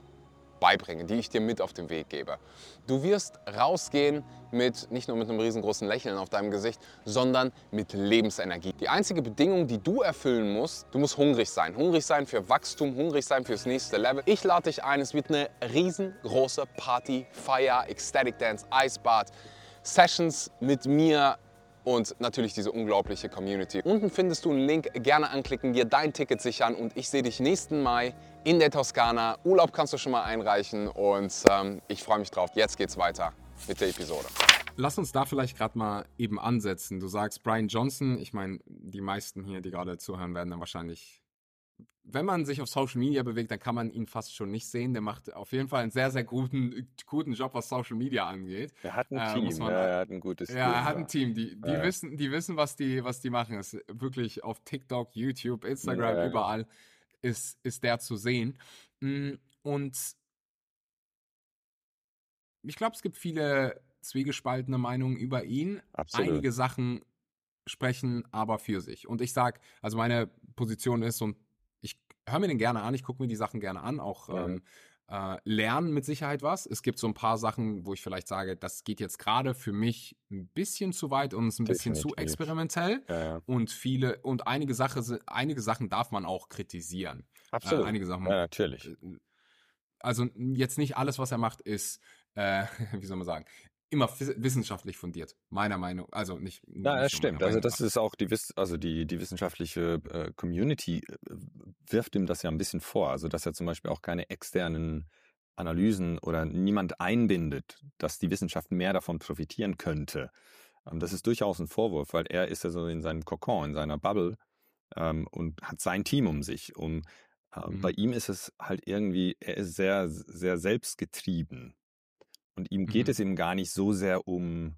beibringe, die ich dir mit auf den Weg gebe. Du wirst rausgehen mit nicht nur mit einem riesengroßen Lächeln auf deinem Gesicht, sondern mit Lebensenergie. Die einzige Bedingung, die du erfüllen musst, du musst hungrig sein. Hungrig sein für Wachstum, hungrig sein fürs nächste Level. Ich lade dich ein, es wird eine riesengroße Party, Feier, Ecstatic Dance, Eisbad, Sessions mit mir, und natürlich diese unglaubliche Community. Unten findest du einen Link, gerne anklicken, dir dein Ticket sichern und ich sehe dich nächsten Mai in der Toskana. Urlaub kannst du schon mal einreichen und ähm, ich freue mich drauf. Jetzt geht's weiter mit der Episode. Lass uns da vielleicht gerade mal eben ansetzen. Du sagst Brian Johnson, ich meine, die meisten hier, die gerade zuhören, werden dann wahrscheinlich wenn man sich auf Social Media bewegt, dann kann man ihn fast schon nicht sehen. Der macht auf jeden Fall einen sehr, sehr guten, guten Job, was Social Media angeht. Er hat ein äh, Team, man, ja, er hat ein gutes Team. Ja, er hat ein Team, die, die, ja. wissen, die wissen, was die, was die machen. ist wirklich auf TikTok, YouTube, Instagram, ja, überall ist, ist der zu sehen. Mm, und ich glaube, es gibt viele zwiegespaltene Meinungen über ihn. Absolut. Einige Sachen sprechen aber für sich. Und ich sage, also meine Position ist, und hör mir den gerne an, ich gucke mir die Sachen gerne an, auch ja. ähm, äh, lernen mit Sicherheit was. Es gibt so ein paar Sachen, wo ich vielleicht sage, das geht jetzt gerade für mich ein bisschen zu weit und ist ein bisschen zu experimentell. Ja, ja. Und viele und einige Sache, einige Sachen darf man auch kritisieren. Absolut. Äh, einige Sachen. Ja, natürlich. Äh, also jetzt nicht alles, was er macht, ist, äh, wie soll man sagen, immer wissenschaftlich fundiert, meiner Meinung. Also nicht. Ja, das stimmt. Also das ist auch die, also die, die wissenschaftliche äh, Community äh, wirft ihm das ja ein bisschen vor. Also dass er zum Beispiel auch keine externen Analysen oder niemand einbindet, dass die Wissenschaft mehr davon profitieren könnte. Ähm, das ist durchaus ein Vorwurf, weil er ist ja so in seinem Kokon, in seiner Bubble ähm, und hat sein Team um sich. Um, ähm, mhm. Bei ihm ist es halt irgendwie, er ist sehr, sehr selbstgetrieben. Und ihm geht mhm. es eben gar nicht so sehr um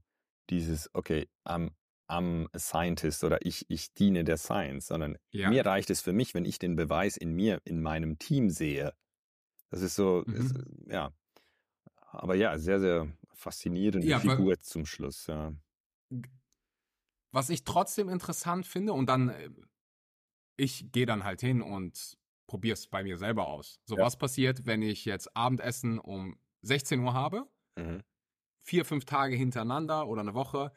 dieses, okay, am am Scientist oder ich, ich diene der Science, sondern ja. mir reicht es für mich, wenn ich den Beweis in mir, in meinem Team sehe. Das ist so, mhm. ist, ja. Aber ja, sehr, sehr faszinierende ja, Figur zum Schluss, ja. Was ich trotzdem interessant finde, und dann, äh, ich gehe dann halt hin und probiere es bei mir selber aus. So, ja. was passiert, wenn ich jetzt Abendessen um 16 Uhr habe? Mhm. Vier, fünf Tage hintereinander oder eine Woche.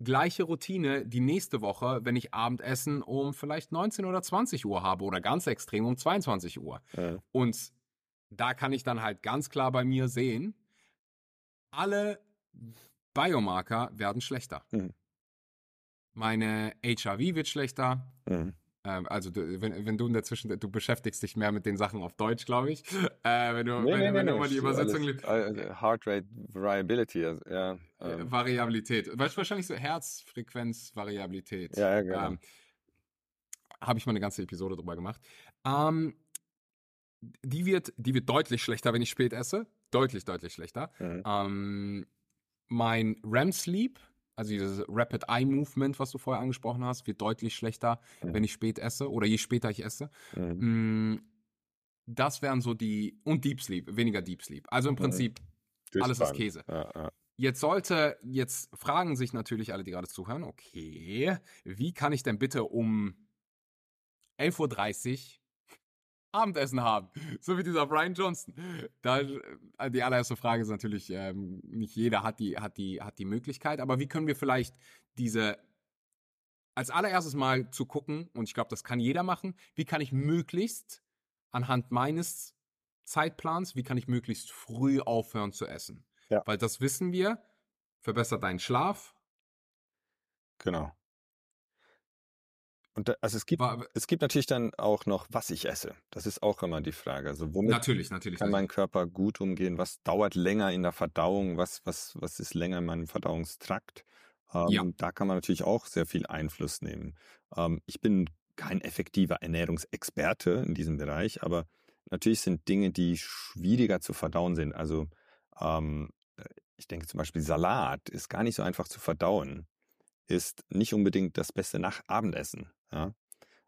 Gleiche Routine die nächste Woche, wenn ich Abendessen um vielleicht 19 oder 20 Uhr habe oder ganz extrem um 22 Uhr. Ja. Und da kann ich dann halt ganz klar bei mir sehen, alle Biomarker werden schlechter. Mhm. Meine HRV wird schlechter. Mhm. Ähm, also du, wenn, wenn du in der Zwischenzeit, du beschäftigst dich mehr mit den Sachen auf Deutsch, glaube ich. Äh, wenn du, nee, wenn, nee, wenn nee, du mal die Übersetzung liest. Äh, Heart Rate Variability, also, ja. Ähm. Variabilität. Wahrscheinlich so Herzfrequenz-Variabilität. Ja, ja, genau. Ähm, Habe ich mal eine ganze Episode drüber gemacht. Ähm, die wird, die wird deutlich schlechter, wenn ich spät esse. Deutlich, deutlich schlechter. Mhm. Ähm, mein REM Sleep also dieses Rapid Eye Movement, was du vorher angesprochen hast, wird deutlich schlechter, mhm. wenn ich spät esse oder je später ich esse. Mhm. Das wären so die, und Deep Sleep, weniger Deep Sleep. Also im mhm. Prinzip mhm. alles ist Käse. Ja, ja. Jetzt sollte, jetzt fragen sich natürlich alle, die gerade zuhören, okay, wie kann ich denn bitte um 11.30 Uhr Abendessen haben. So wie dieser Brian Johnson. Da, äh, die allererste Frage ist natürlich, ähm, nicht jeder hat die, hat, die, hat die Möglichkeit, aber wie können wir vielleicht diese als allererstes mal zu gucken, und ich glaube, das kann jeder machen, wie kann ich möglichst anhand meines Zeitplans, wie kann ich möglichst früh aufhören zu essen? Ja. Weil das wissen wir, verbessert deinen Schlaf. Genau. Und da, also es gibt, War, es gibt natürlich dann auch noch, was ich esse. Das ist auch immer die Frage. Also womit natürlich, natürlich, kann mein Körper gut umgehen? Was dauert länger in der Verdauung? Was, was, was ist länger in meinem Verdauungstrakt? Ähm, ja. Da kann man natürlich auch sehr viel Einfluss nehmen. Ähm, ich bin kein effektiver Ernährungsexperte in diesem Bereich, aber natürlich sind Dinge, die schwieriger zu verdauen sind. Also ähm, äh, ich denke zum Beispiel Salat ist gar nicht so einfach zu verdauen ist nicht unbedingt das beste Nach-Abendessen. Ja?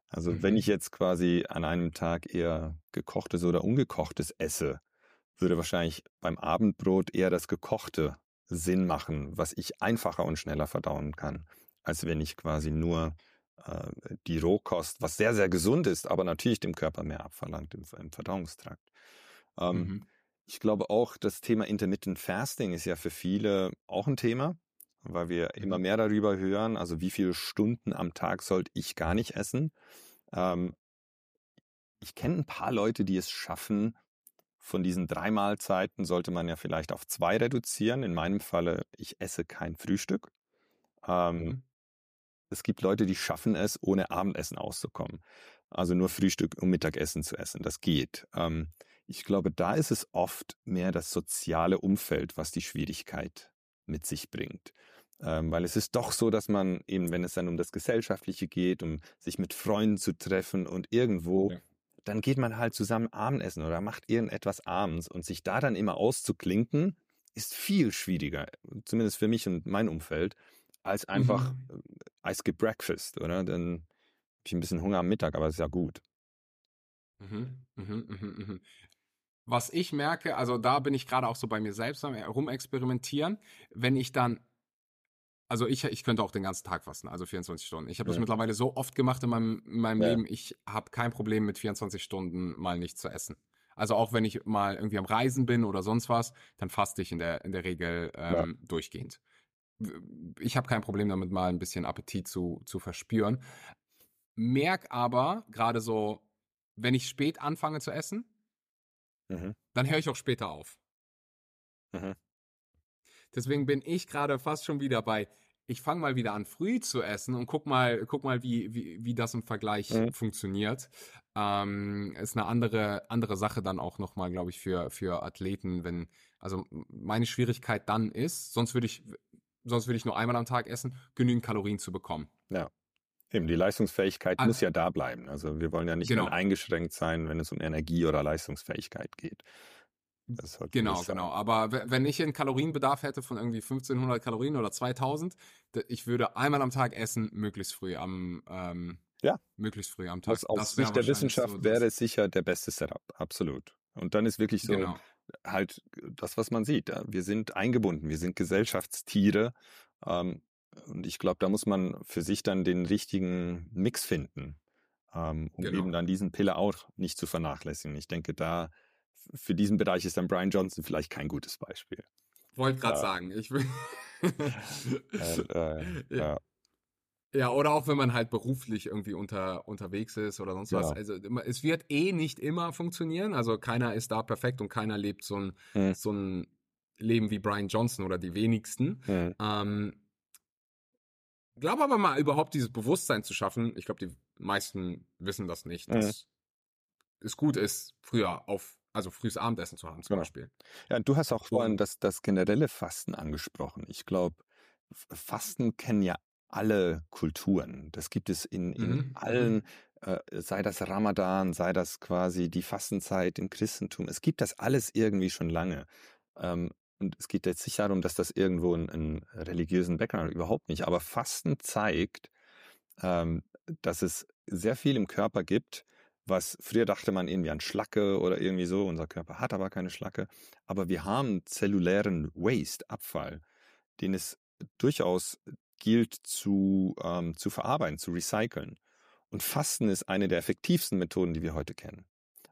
Also mhm. wenn ich jetzt quasi an einem Tag eher gekochtes oder ungekochtes esse, würde wahrscheinlich beim Abendbrot eher das gekochte Sinn machen, was ich einfacher und schneller verdauen kann, als wenn ich quasi nur äh, die Rohkost, was sehr, sehr gesund ist, aber natürlich dem Körper mehr abverlangt im, im Verdauungstrakt. Ähm, mhm. Ich glaube auch, das Thema Intermittent Fasting ist ja für viele auch ein Thema weil wir immer mhm. mehr darüber hören, also wie viele Stunden am Tag sollte ich gar nicht essen. Ähm, ich kenne ein paar Leute, die es schaffen, von diesen drei Mahlzeiten sollte man ja vielleicht auf zwei reduzieren. In meinem Falle, ich esse kein Frühstück. Ähm, mhm. Es gibt Leute, die schaffen es, ohne Abendessen auszukommen. Also nur Frühstück und Mittagessen zu essen. Das geht. Ähm, ich glaube, da ist es oft mehr das soziale Umfeld, was die Schwierigkeit mit sich bringt. Ähm, weil es ist doch so, dass man eben, wenn es dann um das Gesellschaftliche geht, um sich mit Freunden zu treffen und irgendwo, ja. dann geht man halt zusammen Abendessen oder macht irgendetwas abends und sich da dann immer auszuklinken, ist viel schwieriger, zumindest für mich und mein Umfeld, als einfach mhm. Äh, I skip breakfast, oder? Dann habe ich ein bisschen Hunger am Mittag, aber ist ja gut. Mhm, mhm, mhm, mhm. Was ich merke, also da bin ich gerade auch so bei mir selbst am Rumexperimentieren, wenn ich dann also ich, ich könnte auch den ganzen Tag fasten, also 24 Stunden. Ich habe ja. das mittlerweile so oft gemacht in meinem, in meinem ja. Leben, ich habe kein Problem mit 24 Stunden mal nicht zu essen. Also auch wenn ich mal irgendwie am Reisen bin oder sonst was, dann faste ich in der, in der Regel ähm, ja. durchgehend. Ich habe kein Problem damit, mal ein bisschen Appetit zu, zu verspüren. Merk aber, gerade so wenn ich spät anfange zu essen, mhm. dann höre ich auch später auf. Mhm. Deswegen bin ich gerade fast schon wieder bei, ich fange mal wieder an, früh zu essen und guck mal, guck mal, wie, wie, wie das im Vergleich mhm. funktioniert. Ähm, ist eine andere, andere Sache dann auch nochmal, glaube ich, für, für Athleten, wenn, also meine Schwierigkeit dann ist, sonst würde ich, sonst würde ich nur einmal am Tag essen, genügend Kalorien zu bekommen. Ja. Eben, die Leistungsfähigkeit An muss ja da bleiben. Also wir wollen ja nicht genau. eingeschränkt sein, wenn es um Energie oder Leistungsfähigkeit geht. Genau, genau. Aber wenn ich einen Kalorienbedarf hätte von irgendwie 1500 Kalorien oder 2000, ich würde einmal am Tag essen, möglichst früh am, ähm, ja. möglichst früh am Tag. Aus, aus Sicht der Wissenschaft so wäre es sicher der beste Setup, absolut. Und dann ist wirklich so genau. halt das, was man sieht. Wir sind eingebunden, wir sind Gesellschaftstiere. Ähm, und ich glaube, da muss man für sich dann den richtigen Mix finden, ähm, um genau. eben dann diesen Pille auch nicht zu vernachlässigen. Ich denke, da für diesen Bereich ist dann Brian Johnson vielleicht kein gutes Beispiel. Wollte gerade äh, sagen, ich will. äh, äh, ja. Ja, oder auch wenn man halt beruflich irgendwie unter, unterwegs ist oder sonst ja. was. Also es wird eh nicht immer funktionieren. Also keiner ist da perfekt und keiner lebt so ein, hm. so ein Leben wie Brian Johnson oder die wenigsten. Hm. Ähm, glaube aber mal überhaupt dieses Bewusstsein zu schaffen. Ich glaube, die meisten wissen das nicht, hm. dass es gut ist, früher auf also frühes Abendessen zu haben zum genau. Beispiel. Ja, du hast auch vorhin das, das generelle Fasten angesprochen. Ich glaube, Fasten kennen ja alle Kulturen. Das gibt es in, in mhm. allen, mhm. äh, sei das Ramadan, sei das quasi die Fastenzeit im Christentum. Es gibt das alles irgendwie schon lange. Ähm, und es geht jetzt nicht darum, dass das irgendwo einen, einen religiösen Background überhaupt nicht. Aber Fasten zeigt, ähm, dass es sehr viel im Körper gibt, was früher dachte man irgendwie an Schlacke oder irgendwie so. Unser Körper hat aber keine Schlacke. Aber wir haben zellulären Waste, Abfall, den es durchaus gilt zu, ähm, zu verarbeiten, zu recyceln. Und Fasten ist eine der effektivsten Methoden, die wir heute kennen.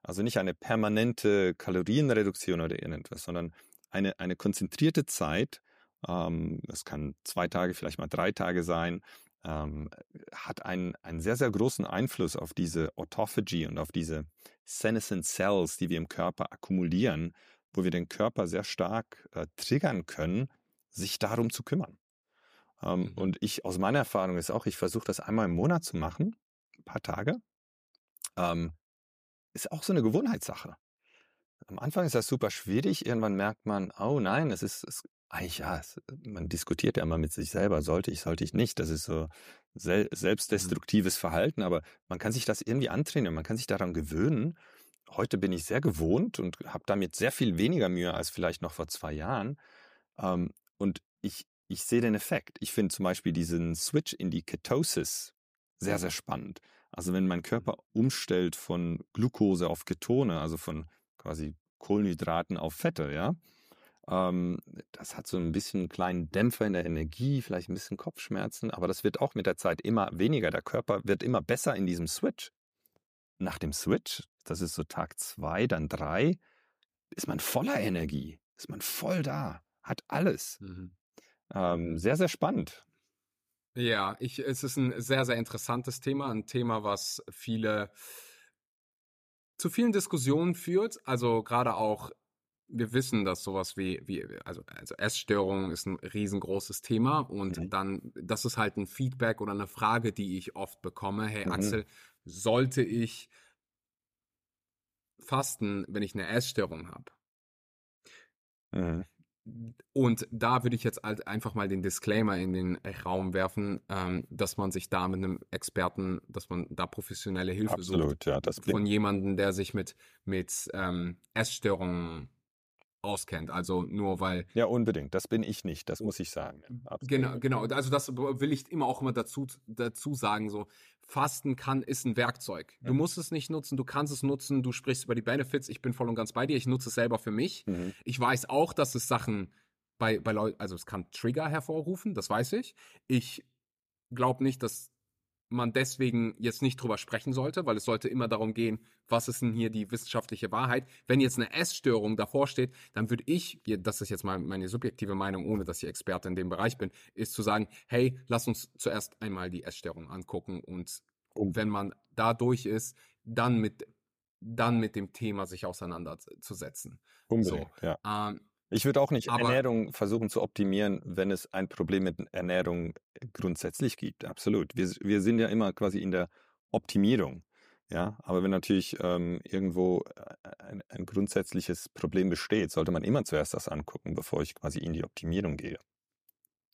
Also nicht eine permanente Kalorienreduktion oder irgendetwas, sondern eine, eine konzentrierte Zeit. Ähm, es kann zwei Tage, vielleicht mal drei Tage sein, ähm, hat einen, einen sehr, sehr großen Einfluss auf diese Autophagy und auf diese senescent Cells, die wir im Körper akkumulieren, wo wir den Körper sehr stark äh, triggern können, sich darum zu kümmern. Ähm, mhm. Und ich, aus meiner Erfahrung ist auch, ich versuche das einmal im Monat zu machen, ein paar Tage. Ähm, ist auch so eine Gewohnheitssache. Am Anfang ist das super schwierig. Irgendwann merkt man, oh nein, es ist, es eigentlich ja, es, man diskutiert ja immer mit sich selber, sollte ich, sollte ich nicht. Das ist so sel mhm. selbstdestruktives Verhalten, aber man kann sich das irgendwie antrainieren, man kann sich daran gewöhnen. Heute bin ich sehr gewohnt und habe damit sehr viel weniger Mühe als vielleicht noch vor zwei Jahren. Ähm, und ich, ich sehe den Effekt. Ich finde zum Beispiel diesen Switch in die Ketosis sehr, sehr spannend. Also wenn mein Körper umstellt von Glucose auf Ketone, also von quasi Kohlenhydraten auf Fette, ja, ähm, das hat so ein bisschen einen kleinen Dämpfer in der Energie, vielleicht ein bisschen Kopfschmerzen, aber das wird auch mit der Zeit immer weniger. Der Körper wird immer besser in diesem Switch. Nach dem Switch, das ist so Tag zwei, dann drei, ist man voller Energie, ist man voll da, hat alles. Mhm. Ähm, sehr, sehr spannend. Ja, ich, es ist ein sehr, sehr interessantes Thema, ein Thema, was viele zu vielen Diskussionen führt, also gerade auch wir wissen, dass sowas wie, wie also, also Essstörung ist ein riesengroßes Thema und mhm. dann, das ist halt ein Feedback oder eine Frage, die ich oft bekomme. Hey mhm. Axel, sollte ich fasten, wenn ich eine Essstörung habe? Mhm. Und da würde ich jetzt halt einfach mal den Disclaimer in den Raum werfen, ähm, dass man sich da mit einem Experten, dass man da professionelle Hilfe Absolut, sucht. Ja, das von jemandem, der sich mit, mit ähm, Essstörungen auskennt. Also nur weil. Ja, unbedingt. Das bin ich nicht. Das muss ich sagen. Absolut. Genau, genau. Also das will ich immer auch immer dazu, dazu sagen. So, Fasten kann, ist ein Werkzeug. Du musst es nicht nutzen, du kannst es nutzen, du sprichst über die Benefits. Ich bin voll und ganz bei dir. Ich nutze es selber für mich. Mhm. Ich weiß auch, dass es Sachen bei, bei Leuten, also es kann Trigger hervorrufen, das weiß ich. Ich glaube nicht, dass man deswegen jetzt nicht drüber sprechen sollte, weil es sollte immer darum gehen, was ist denn hier die wissenschaftliche Wahrheit. Wenn jetzt eine Essstörung davor steht, dann würde ich, das ist jetzt mal meine subjektive Meinung, ohne dass ich Experte in dem Bereich bin, ist zu sagen, hey, lass uns zuerst einmal die Essstörung angucken und oh. wenn man da durch ist, dann mit dann mit dem Thema sich auseinanderzusetzen. Unbedingt, so. ja. Ähm, ich würde auch nicht aber, Ernährung versuchen zu optimieren, wenn es ein Problem mit Ernährung grundsätzlich gibt. Absolut. Wir, wir sind ja immer quasi in der Optimierung. Ja, aber wenn natürlich ähm, irgendwo äh, ein, ein grundsätzliches Problem besteht, sollte man immer zuerst das angucken, bevor ich quasi in die Optimierung gehe.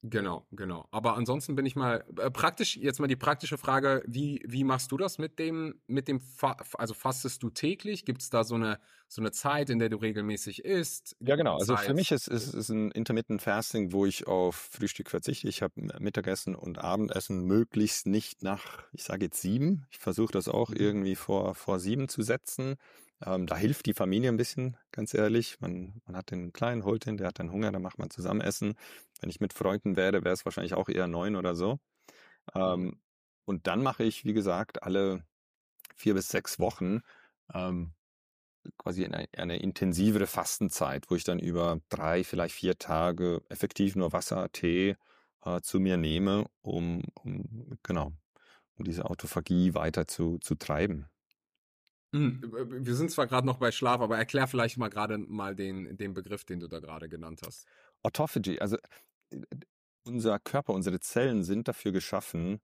Genau, genau. Aber ansonsten bin ich mal äh, praktisch, jetzt mal die praktische Frage, wie, wie machst du das mit dem, mit dem, Fa also fastest du täglich? Gibt es da so eine, so eine Zeit, in der du regelmäßig isst? Ja, genau. Also Zeit? für mich ist, ist, ist ein Intermittent Fasting, wo ich auf Frühstück verzichte. Ich habe Mittagessen und Abendessen möglichst nicht nach, ich sage jetzt sieben. Ich versuche das auch mhm. irgendwie vor, vor sieben zu setzen. Ähm, da hilft die Familie ein bisschen, ganz ehrlich. Man, man hat den Kleinen, holt den, der hat dann Hunger, dann macht man zusammen Essen. Wenn ich mit Freunden wäre, wäre es wahrscheinlich auch eher neun oder so. Ähm, mhm. und dann mache ich, wie gesagt, alle vier bis sechs Wochen ähm, quasi eine, eine intensivere Fastenzeit, wo ich dann über drei, vielleicht vier Tage effektiv nur Wasser, Tee äh, zu mir nehme, um, um genau, um diese Autophagie weiter zu, zu treiben. Hm, wir sind zwar gerade noch bei Schlaf, aber erklär vielleicht mal gerade mal den, den Begriff, den du da gerade genannt hast. Autophagy, also unser Körper, unsere Zellen sind dafür geschaffen,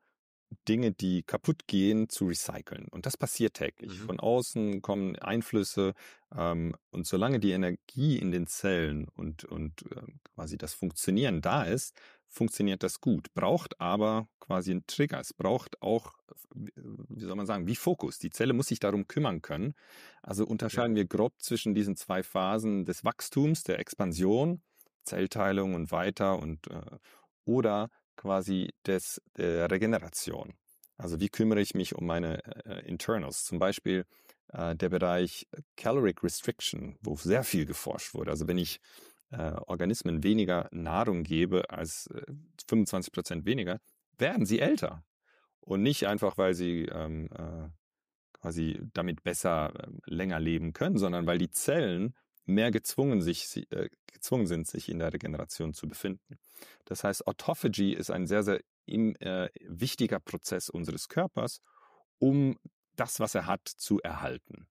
Dinge, die kaputt gehen, zu recyceln. Und das passiert täglich. Mhm. Von außen kommen Einflüsse ähm, und solange die Energie in den Zellen und, und äh, quasi das Funktionieren da ist, funktioniert das gut. Braucht aber quasi einen Trigger. Es braucht auch, wie soll man sagen, wie Fokus. Die Zelle muss sich darum kümmern können. Also unterscheiden ja. wir grob zwischen diesen zwei Phasen des Wachstums, der Expansion, Zellteilung und weiter und äh, oder quasi des, der Regeneration. Also wie kümmere ich mich um meine äh, Internals? Zum Beispiel äh, der Bereich Caloric Restriction, wo sehr viel geforscht wurde. Also wenn ich äh, Organismen weniger Nahrung gebe als äh, 25 Prozent weniger, werden sie älter. Und nicht einfach, weil sie ähm, äh, quasi damit besser äh, länger leben können, sondern weil die Zellen mehr gezwungen, sich, äh, gezwungen sind, sich in der Regeneration zu befinden. Das heißt, Autophagy ist ein sehr, sehr im, äh, wichtiger Prozess unseres Körpers, um das, was er hat, zu erhalten.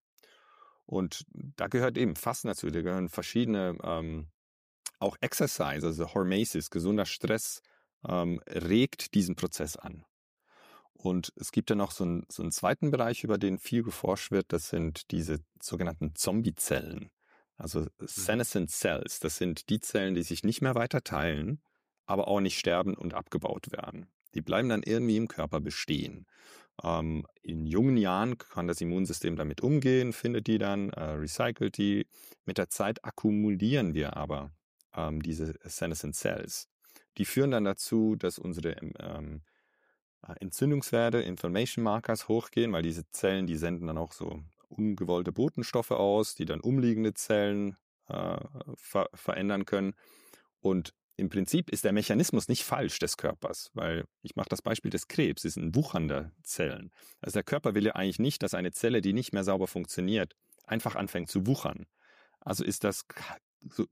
Und da gehört eben Fasten dazu, da gehören verschiedene, ähm, auch Exercise, also Hormesis, gesunder Stress, ähm, regt diesen Prozess an. Und es gibt ja noch so einen, so einen zweiten Bereich, über den viel geforscht wird, das sind diese sogenannten Zombiezellen. Also mhm. senescent cells, das sind die Zellen, die sich nicht mehr weiter teilen, aber auch nicht sterben und abgebaut werden. Die bleiben dann irgendwie im Körper bestehen. Ähm, in jungen Jahren kann das Immunsystem damit umgehen, findet die dann, äh, recycelt die. Mit der Zeit akkumulieren wir aber ähm, diese senescent cells. Die führen dann dazu, dass unsere ähm, ähm äh, Entzündungswerte, Inflammation Markers hochgehen, weil diese Zellen, die senden dann auch so ungewollte Botenstoffe aus, die dann umliegende Zellen äh, ver verändern können. Und im Prinzip ist der Mechanismus nicht falsch des Körpers, weil ich mache das Beispiel des Krebs, es sind wuchernde Zellen. Also der Körper will ja eigentlich nicht, dass eine Zelle, die nicht mehr sauber funktioniert, einfach anfängt zu wuchern. Also ist das,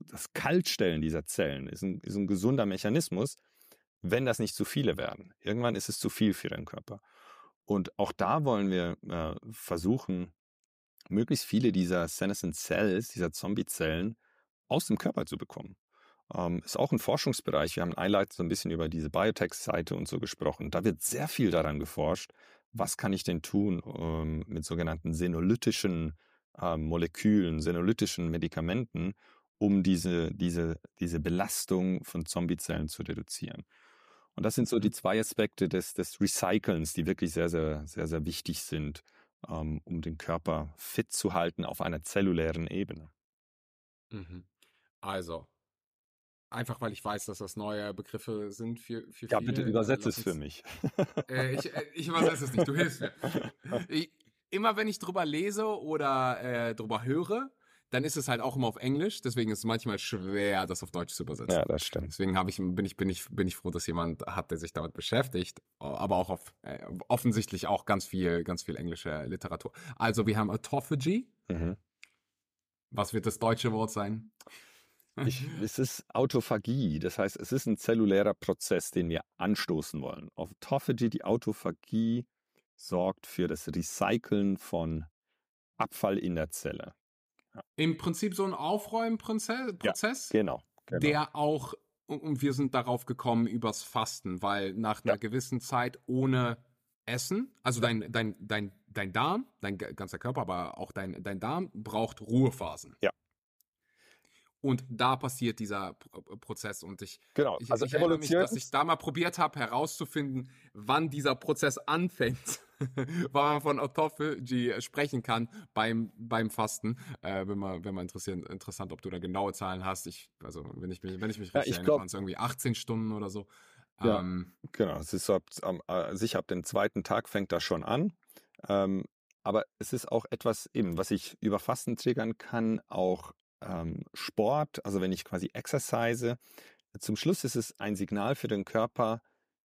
das Kaltstellen dieser Zellen ist ein, ist ein gesunder Mechanismus, wenn das nicht zu viele werden. Irgendwann ist es zu viel für den Körper. Und auch da wollen wir äh, versuchen, möglichst viele dieser senescent Cells, dieser Zombie-Zellen, aus dem Körper zu bekommen. Ähm, ist auch ein Forschungsbereich. Wir haben einleitend so ein bisschen über diese Biotech-Seite und so gesprochen. Da wird sehr viel daran geforscht. Was kann ich denn tun ähm, mit sogenannten senolytischen ähm, Molekülen, senolytischen Medikamenten, um diese, diese, diese Belastung von Zombiezellen zu reduzieren? Und das sind so die mhm. zwei Aspekte des, des Recycelns, die wirklich sehr, sehr, sehr, sehr wichtig sind ähm, um den Körper fit zu halten auf einer zellulären Ebene. Mhm. Also, einfach weil ich weiß, dass das neue Begriffe sind für, für ja, viele. Ja, bitte übersetze es für mich. Äh, ich, äh, ich übersetze es nicht, du hilfst mir. Ich, immer wenn ich drüber lese oder äh, drüber höre, dann ist es halt auch immer auf Englisch, deswegen ist es manchmal schwer, das auf Deutsch zu übersetzen. Ja, das stimmt. Deswegen habe ich, bin ich, bin ich, bin ich froh, dass jemand hat, der sich damit beschäftigt, aber auch auf, äh, offensichtlich auch ganz viel, ganz viel englische Literatur. Also wir haben Autophagy. Mhm. Was wird das deutsche Wort sein? Ich, es ist Autophagie, das heißt, es ist ein zellulärer Prozess, den wir anstoßen wollen. Autophagy, die Autophagie sorgt für das Recyceln von Abfall in der Zelle. Im Prinzip so ein Aufräumprozess, Genau. genau. der auch, und wir sind darauf gekommen übers Fasten, weil nach einer Ja. gewissen Zeit ohne Essen, also dein, dein, dein, dein Darm, dein ga- ganzer Körper, aber auch dein, dein Darm braucht Ruhephasen. Ja. Und da passiert dieser Pro- Prozess und ich, genau. ich, also ich erinnere mich, dass ich da mal probiert habe herauszufinden, wann dieser Prozess anfängt, wann man von Autophagy sprechen kann beim, beim Fasten. Äh, wenn man, wenn man interessiert, interessant, ob du da genaue Zahlen hast. Ich, also wenn ich mich, wenn ich mich Ja, richtig ich erinnere, glaub- waren es irgendwie 18 Stunden oder so. Ja. Ähm, Genau, es ist so, ab, äh, sicher ab dem zweiten Tag fängt das schon an. Ähm, aber es ist auch etwas eben, was ich über Fasten triggern kann, auch ähm, Sport, also wenn ich quasi exercise. Zum Schluss ist es ein Signal für den Körper,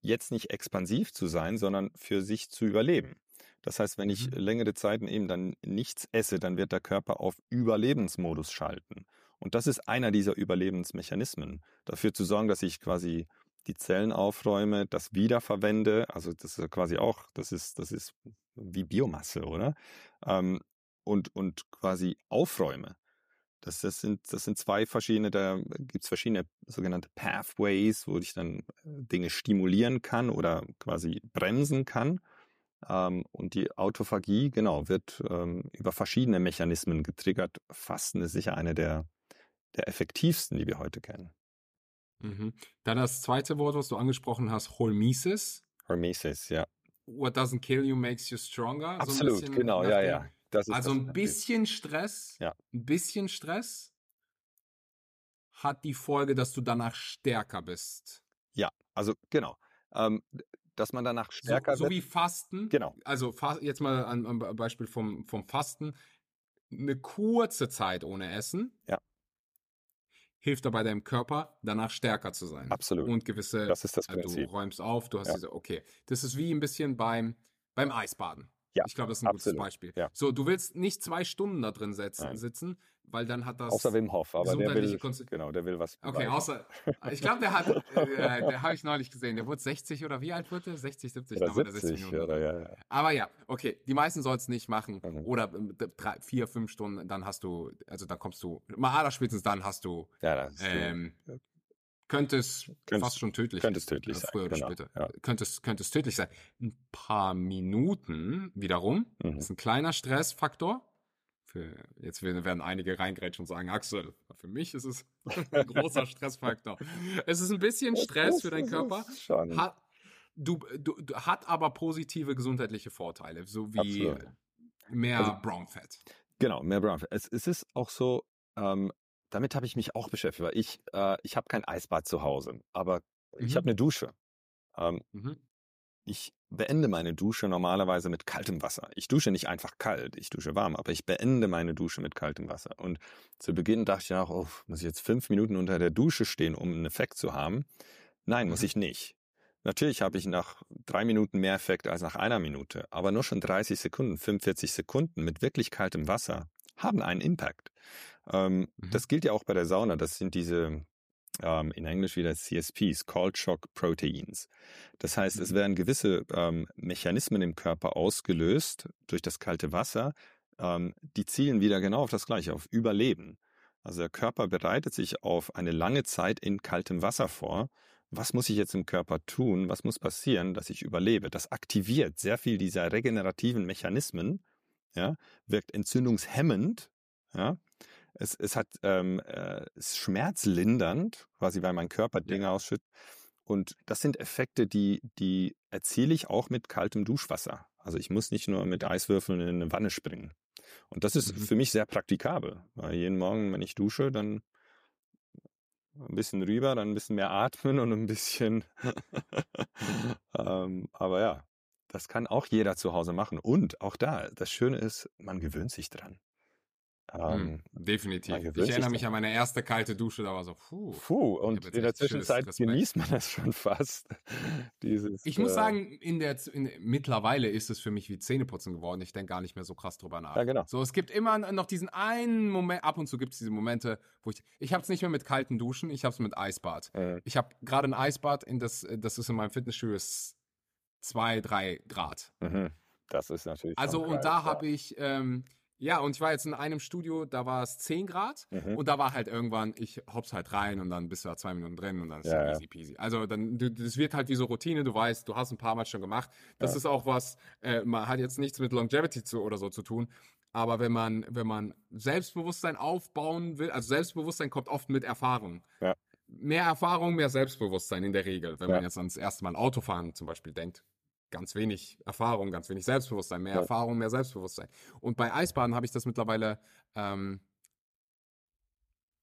jetzt nicht expansiv zu sein, sondern für sich zu überleben. Das heißt, wenn ich Mhm. längere Zeiten eben dann nichts esse, dann wird der Körper auf Überlebensmodus schalten. Und das ist einer dieser Überlebensmechanismen, dafür zu sorgen, dass ich quasi die Zellen aufräume, das wiederverwende, also das ist quasi auch, das ist, das ist wie Biomasse, oder? Ähm, und, und quasi aufräume. Das, das, sind, das sind zwei verschiedene, da gibt es verschiedene sogenannte Pathways, wo ich dann äh, Dinge stimulieren kann oder quasi bremsen kann. Ähm, und die Autophagie, genau, wird ähm, über verschiedene Mechanismen getriggert. Fasten ist sicher eine der, der effektivsten, die wir heute kennen. mhm. Dann das zweite Wort, was du angesprochen hast, Hormesis. Hormesis, ja. What doesn't kill you makes you stronger. So Absolut, bisschen genau, ja, ja. Also ein bisschen Stress, Ja. ein bisschen Stress hat die Folge, dass du danach stärker bist. Ja, also genau. Ähm, dass man danach stärker so, so wird. wie Fasten. Genau. Also jetzt mal ein, Beispiel vom, vom Fasten. Eine kurze Zeit ohne Essen Ja. hilft dabei deinem Körper, danach stärker zu sein. Absolut. Und gewisse, Das ist das du Prinzip. räumst auf, du hast Ja. diese, okay. Das ist wie ein bisschen beim, beim Eisbaden. Ja, ich glaube, das ist ein absolut. gutes Beispiel. Ja. So, du willst nicht zwei Stunden da drin setzen, sitzen, weil dann hat das. Außer Wim Hof, aber der will, Konse- genau, der will was. Okay, beweisen. außer, ich glaube, der hat, äh, der habe ich neulich gesehen, der wurde 60 oder wie alt wurde der? 60, 70, Oder dann war der 70, Minuten. oder ja, ja. Aber ja, okay, die meisten soll es nicht machen. Mhm. Oder d- drei, vier, fünf Stunden, dann hast du, also dann kommst du, mal allerspätestens dann hast du, Ja, das ist, ähm, könnte es Könnte fast schon tödlich könnte es sein, tödlich äh, sein, Früher oder genau, später. ja. Könnte, es, könnte es tödlich sein. Ein paar Minuten wiederum, Mhm. ist ein kleiner Stressfaktor. Für, jetzt werden einige reingrätschen und sagen, Axel, für mich ist es ein großer Stressfaktor. Es ist ein bisschen Stress für deinen Körper, hat, du, du, du, hat aber positive gesundheitliche Vorteile, so wie Absolut. mehr Also- Brown Fat. Genau, mehr Brown. Es, es ist auch so, ähm, damit habe ich mich auch beschäftigt, weil ich, äh, ich habe kein Eisbad zu Hause, aber ich Mhm. habe eine Dusche. Ähm, Mhm. ich beende meine Dusche normalerweise mit kaltem Wasser. Ich dusche nicht einfach kalt, ich dusche warm, aber ich beende meine Dusche mit kaltem Wasser. Und zu Beginn dachte ich auch, oh, muss ich jetzt fünf Minuten unter der Dusche stehen, um einen Effekt zu haben? Nein, muss Mhm. ich nicht. Natürlich habe ich nach drei Minuten mehr Effekt als nach einer Minute, aber nur schon 30 Sekunden, 45 Sekunden mit wirklich kaltem Wasser haben einen Impact. Ähm, Mhm. Das gilt ja auch bei der Sauna. Das sind diese ähm, in Englisch wieder CSPs, Cold Shock Proteins. Das heißt, es Mhm. werden gewisse ähm, Mechanismen im Körper ausgelöst durch das kalte Wasser. Ähm, die zielen wieder genau auf das Gleiche, auf Überleben. Also der Körper bereitet sich auf eine lange Zeit in kaltem Wasser vor. Was muss ich jetzt im Körper tun? Was muss passieren, dass ich überlebe? Das aktiviert sehr viel dieser regenerativen Mechanismen, ja, wirkt entzündungshemmend, ja, es, es hat ähm, äh, ist schmerzlindernd, quasi weil mein Körper Dinge ausschüttet. Und das sind Effekte, die, die erziele ich auch mit kaltem Duschwasser. Also ich muss nicht nur mit Eiswürfeln in eine Wanne springen. Und das ist Mhm. für mich sehr praktikabel, weil jeden Morgen, wenn ich dusche, dann ein bisschen rüber, dann ein bisschen mehr atmen und ein bisschen. ähm, aber ja, das kann auch jeder zu Hause machen. Und auch da, das Schöne ist, man gewöhnt sich dran. Ähm, Mhm, Definitiv. Ich erinnere mich an meine erste kalte Dusche, da war so, puh. Puh, und in der Zwischenzeit genießt man das schon fast. Dieses, Ich muss äh, sagen, in der, in, mittlerweile ist es für mich wie Zähneputzen geworden. Ich denke gar nicht mehr so krass drüber nach. Ja, genau. So, es gibt immer noch diesen einen Moment, ab und zu gibt es diese Momente, wo ich, ich habe es nicht mehr mit kalten Duschen, ich habe es mit Eisbad. Äh, Ich habe gerade ein Eisbad, in das, das ist in meinem Fitnessstudio zwei, drei Grad. mhm. Das ist natürlich. Also und da ja. habe ich, ähm, Ja, und ich war jetzt in einem Studio, da war es 10 Grad Mhm. und da war halt irgendwann, ich hops halt rein und dann bist du da zwei Minuten drin und dann ist ja, ja. easy peasy. Also dann, du- das wird halt wie so Routine, du weißt, du hast ein paar Mal schon gemacht. Das Ja. ist auch was, äh, man hat jetzt nichts mit Longevity zu, oder so zu tun. Aber wenn man, wenn man Selbstbewusstsein aufbauen will, also Selbstbewusstsein kommt oft mit Erfahrung. Ja. Mehr Erfahrung, mehr Selbstbewusstsein in der Regel. Wenn Ja. man jetzt ans erste Mal Autofahren zum Beispiel denkt. Ganz wenig Erfahrung, ganz wenig Selbstbewusstsein, mehr Ja. Erfahrung, mehr Selbstbewusstsein. Und bei Eisbaden habe ich das mittlerweile ähm,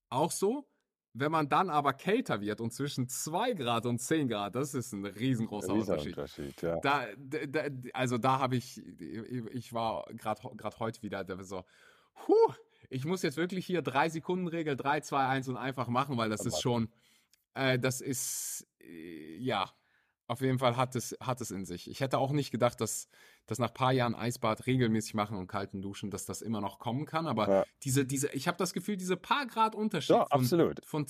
auch so. Wenn man dann aber kälter wird und zwischen 2 Grad und 10 Grad, das ist ein riesengroßer Dieser Unterschied. Unterschied, ja. Da, da, also da habe ich, ich war gerade heute wieder da so, huh, ich muss jetzt wirklich hier 3 Sekunden Regel 3, 2, 1 und einfach machen, weil das ist schon, äh, das ist, äh, ja, auf jeden Fall hat es, hat es in sich. Ich hätte auch nicht gedacht, dass, dass nach ein paar Jahren Eisbad regelmäßig machen und kalten Duschen, dass das immer noch kommen kann. Aber Ja. diese, diese, ich habe das Gefühl, diese paar Grad Unterschied Ja, von, absolut. von,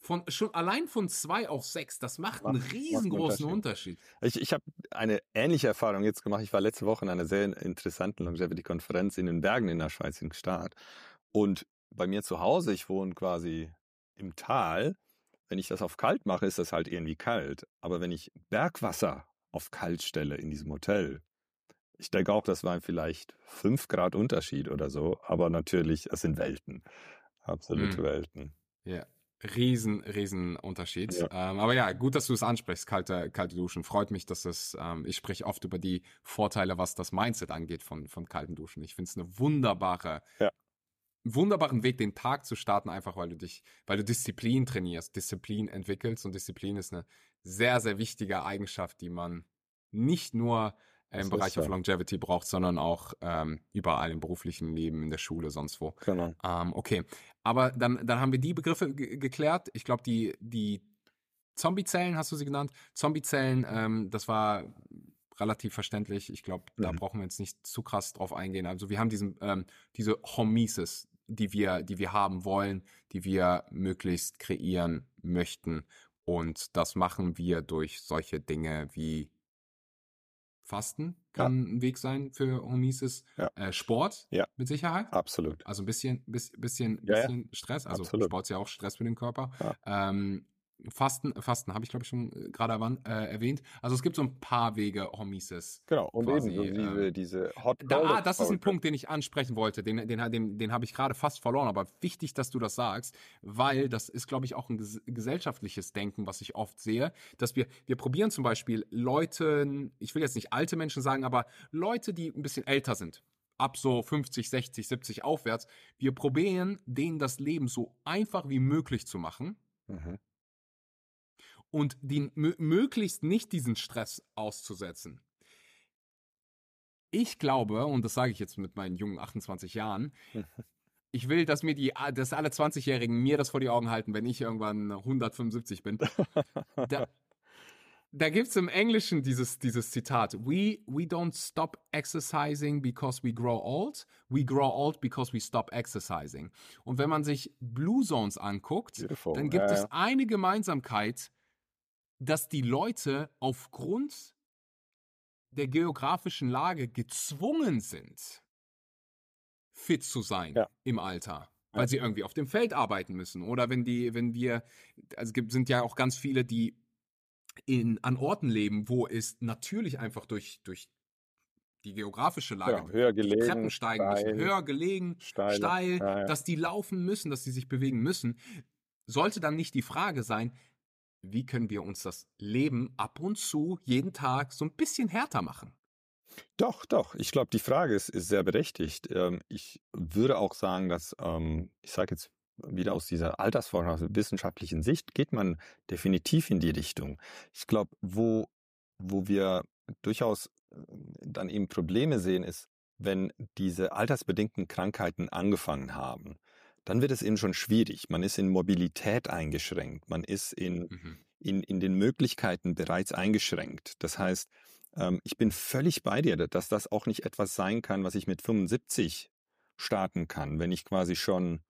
von, schon allein von zwei auf sechs, das macht, Macht- einen macht riesengroßen Unterschied. Unterschied. Ich, ich habe eine ähnliche Erfahrung jetzt gemacht. Ich war letzte Woche in einer sehr interessanten Longevity-Konferenz in den Bergen in der Schweiz, in Gstaad. Und bei mir zu Hause, ich wohne quasi im Tal. Wenn ich das auf kalt mache, ist das halt irgendwie kalt. Aber wenn ich Bergwasser auf kalt stelle in diesem Hotel, ich denke auch, das waren vielleicht fünf Grad Unterschied oder so. Aber natürlich, es sind Welten. Absolute Mhm. Welten. Ja, riesen, riesen Unterschied. Ja. Ähm, aber ja, gut, dass du es ansprichst, kalte, kalte Duschen. Freut mich, dass es, ähm, ich spreche oft über die Vorteile, was das Mindset angeht von, von kalten Duschen. Ich finde es eine wunderbare, Ja. Wunderbaren Weg, den Tag zu starten, einfach weil du dich, weil du Disziplin trainierst, Disziplin entwickelst und Disziplin ist eine sehr, sehr wichtige Eigenschaft, die man nicht nur im Bereich of so. Longevity braucht, sondern auch ähm, überall im beruflichen Leben, in der Schule, sonst wo. Genau. Ähm, okay, aber dann, dann haben wir die Begriffe ge- geklärt. Ich glaube, die, die Zombie-Zellen, hast du sie genannt? Zombie-Zellen, ähm, das war relativ verständlich. Ich glaube, da Mhm. brauchen wir jetzt nicht zu krass drauf eingehen. Also wir haben diesen, ähm, diese Hormesis, die wir, die wir haben wollen, die wir möglichst kreieren möchten. Und das machen wir durch solche Dinge wie Fasten kann ein Weg sein für Hormesis, Ja. äh, Sport Ja. mit Sicherheit. Absolut. Also ein bisschen, bis, bisschen, Ja, ja. bisschen Stress. Also Absolut. Sport ist ja auch Stress für den Körper. Ja. Ähm, Fasten, Fasten habe ich glaube ich schon äh, gerade äh, erwähnt. Also es gibt so ein paar Wege, Hormesis. Genau. Und quasi, eben so diese, diese Hot Da, ah, das ist ein. Punkt, den ich ansprechen wollte. Den, den, den, den habe ich gerade fast verloren. Aber wichtig, dass du das sagst, weil das ist, glaube ich, auch ein ges gesellschaftliches Denken, was ich oft sehe, dass wir, wir probieren zum Beispiel Leuten, ich will jetzt nicht alte Menschen sagen, aber Leute, die ein bisschen älter sind, ab so 50, 60, 70 aufwärts, wir probieren denen das Leben so einfach wie möglich zu machen Mhm. Und den mö- möglichst nicht diesen Stress auszusetzen. Ich glaube, und das sage ich jetzt mit meinen jungen 28 Jahren, ich will, dass mir die, dass alle 20-Jährigen mir das vor die Augen halten, wenn ich irgendwann 175 bin. Da, da gibt es im Englischen dieses, dieses Zitat. We, we don't stop exercising because we grow old. We grow old because we stop exercising. Und wenn man sich Blue Zones anguckt, Beautiful. dann gibt Ja, es eine Gemeinsamkeit, dass die Leute aufgrund der geografischen Lage gezwungen sind, fit zu sein Ja. im Alter. Weil Ja. sie irgendwie auf dem Feld arbeiten müssen. Oder wenn die, wenn wir, also es gibt, sind ja auch ganz viele, die in, an Orten leben, wo es natürlich einfach durch, durch die geografische Lage Genau, höher die gelegen, Treppen steigen müssen, steil, höher gelegen, steil, steil, ja, ja. dass die laufen müssen, dass die sich bewegen müssen, sollte dann nicht die Frage sein, wie können wir uns das Leben ab und zu jeden Tag so ein bisschen härter machen? Doch, doch. Ich glaube, die Frage ist, ist sehr berechtigt. Ähm, ich würde auch sagen, dass, ähm, ich sage jetzt wieder aus dieser Altersforschung, aus wissenschaftlichen Sicht, geht man definitiv in die Richtung. Ich glaube, wo, wo wir durchaus äh, dann eben Probleme sehen, ist, wenn diese altersbedingten Krankheiten angefangen haben, dann wird es eben schon schwierig. Man ist in Mobilität eingeschränkt. Man ist in Mhm. in, in den Möglichkeiten bereits eingeschränkt. Das heißt, ähm, ich bin völlig bei dir, dass das auch nicht etwas sein kann, was ich mit 75 starten kann, wenn ich quasi schon,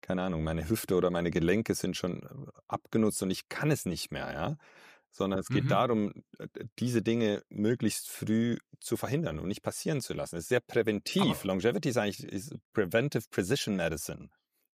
keine Ahnung, meine Hüfte oder meine Gelenke sind schon äh, abgenutzt und ich kann es nicht mehr, ja. sondern es geht Mhm. darum, äh, diese Dinge möglichst früh zu verhindern und nicht passieren zu lassen. Es ist sehr präventiv. Aber- Longevity ist eigentlich ist Preventive Precision Medicine.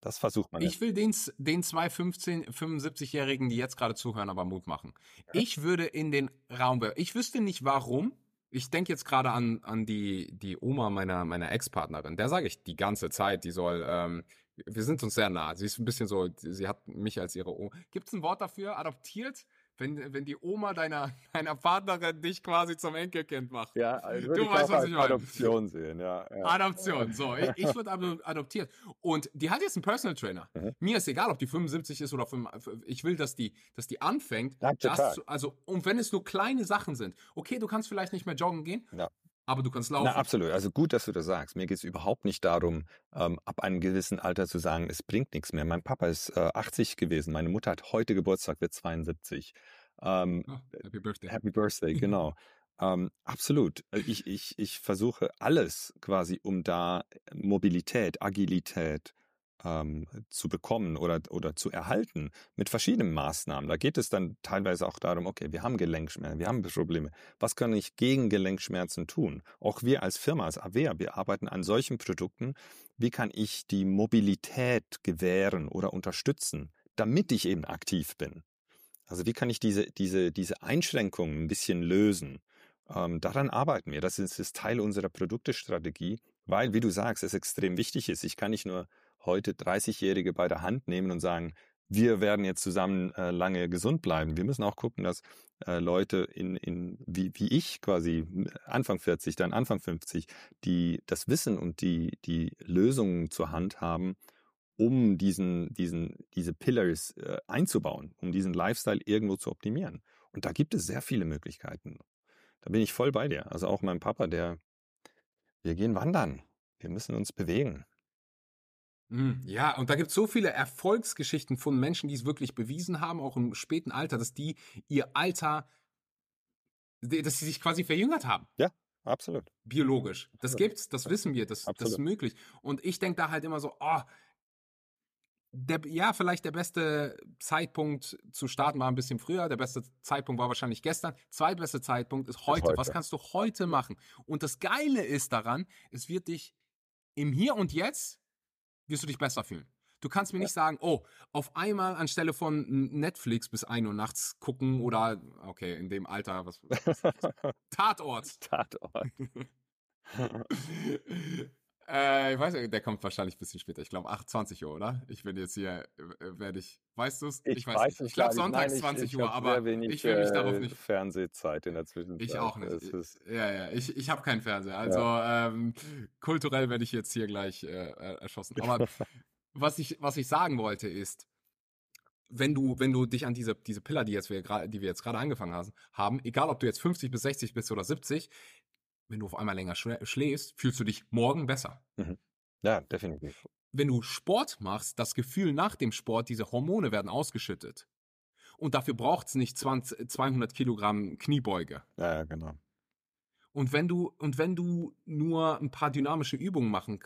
Das versucht man. Ich will den, den zwei 15, 75-Jährigen, die jetzt gerade zuhören, aber Mut machen. Ich würde in den Raum. Ich wüsste nicht warum. Ich denke jetzt gerade an, an die, die Oma meiner, meiner Ex-Partnerin. Der sage ich die ganze Zeit, die soll, ähm, wir sind uns sehr nah. Sie ist ein bisschen so, sie hat mich als ihre Oma. Gibt es ein Wort dafür? Adoptiert? Wenn, wenn die Oma deiner, deiner Partnerin dich quasi zum Enkelkind macht. ja, also Du weißt, was ich meine. Adoption sehen. Ja, ja. Adoption. So, ich, ich würde ado- adoptiert. Und die hat jetzt einen Personal Trainer. Mhm. Mir ist egal, ob die 75 ist oder 5, ich will, dass die, dass die anfängt. Das also, und wenn es nur kleine Sachen sind, okay, du kannst vielleicht nicht mehr joggen gehen, Ja. Aber du kannst laufen. Na, absolut. Also gut, dass du das sagst. Mir geht es überhaupt nicht darum, ähm, ab einem gewissen Alter zu sagen, es bringt nichts mehr. Mein Papa ist äh, 80 gewesen, meine Mutter hat heute Geburtstag, wird 72. Ähm, Oh, Happy Birthday. Happy Birthday, genau. ähm, absolut. Äh, Ich, ich, ich versuche alles quasi, um da Mobilität, Agilität ähm, zu bekommen oder, oder zu erhalten mit verschiedenen Maßnahmen. Da geht es dann teilweise auch darum, okay, wir haben Gelenkschmerzen, wir haben Probleme. Was kann ich gegen Gelenkschmerzen tun? Auch wir als Firma, als Avea, wir arbeiten an solchen Produkten. Wie kann ich die Mobilität gewähren oder unterstützen, damit ich eben aktiv bin? Also wie kann ich diese, diese, diese Einschränkungen ein bisschen lösen? Ähm, daran arbeiten wir. Das ist, ist Teil unserer Produktestrategie, weil, wie du sagst, es extrem wichtig ist. Ich kann nicht nur heute 30-Jährige bei der Hand nehmen und sagen, wir werden jetzt zusammen äh, lange gesund bleiben. Wir müssen auch gucken, dass äh, Leute in, in wie, wie ich quasi Anfang 40, dann Anfang 50, die das Wissen und die, die Lösungen zur Hand haben, um diesen, diesen, diese Pillars äh, einzubauen, um diesen Lifestyle irgendwo zu optimieren. Und da gibt es sehr viele Möglichkeiten. Da bin ich voll bei dir. Also auch mein Papa, der, wir gehen wandern. Wir müssen uns bewegen. Mm, Ja, und da gibt es so viele Erfolgsgeschichten von Menschen, die es wirklich bewiesen haben, auch im späten Alter, dass die ihr Alter, dass sie sich quasi verjüngert haben. Absolut. biologisch. Das Absolut. gibt's, das wissen wir, das, das ist möglich. Und ich denke da halt immer so, oh, der, ja, vielleicht der beste Zeitpunkt zu starten war ein bisschen früher. Der beste Zeitpunkt war wahrscheinlich gestern. Zweitbeste Zeitpunkt ist heute. heute. Was kannst du heute machen? Und das Geile ist daran, es wird dich im Hier und Jetzt wirst du dich besser fühlen. Du kannst mir nicht sagen, oh, auf einmal anstelle von Netflix bis 1 Uhr nachts gucken oder, okay, in dem Alter, was, Tatort. Tatort. äh, ich weiß nicht, der kommt wahrscheinlich ein bisschen später. Ich glaube 28 Uhr, oder? Ich bin jetzt hier, äh, werde ich, weißt du es? nicht. Ich glaube gar nicht. sonntags Nein, ich- 20 ich Uhr, aber wenig, ich will mich darauf äh, nicht. Fernsehzeit in der Zwischenzeit. Ich auch nicht. Ja, ja, ich, ich habe keinen Fernseher. Also ähm, kulturell werde ich jetzt hier gleich äh, äh, erschossen. Aber was ich, was ich sagen wollte ist, wenn du, wenn du dich an diese, diese Pillar, die, jetzt wir die wir jetzt gerade angefangen haben, haben, egal ob du jetzt 50 bis 60 bist oder 70, wenn du auf einmal länger schlä- schläfst, fühlst du dich morgen besser. ja, definitiv. Wenn du Sport machst, das Gefühl nach dem Sport, diese Hormone werden ausgeschüttet. Und dafür braucht es nicht 20, 200 Kilogramm Kniebeuge. Ja, ja, genau. Und wenn du, und wenn du nur ein paar dynamische Übungen machen,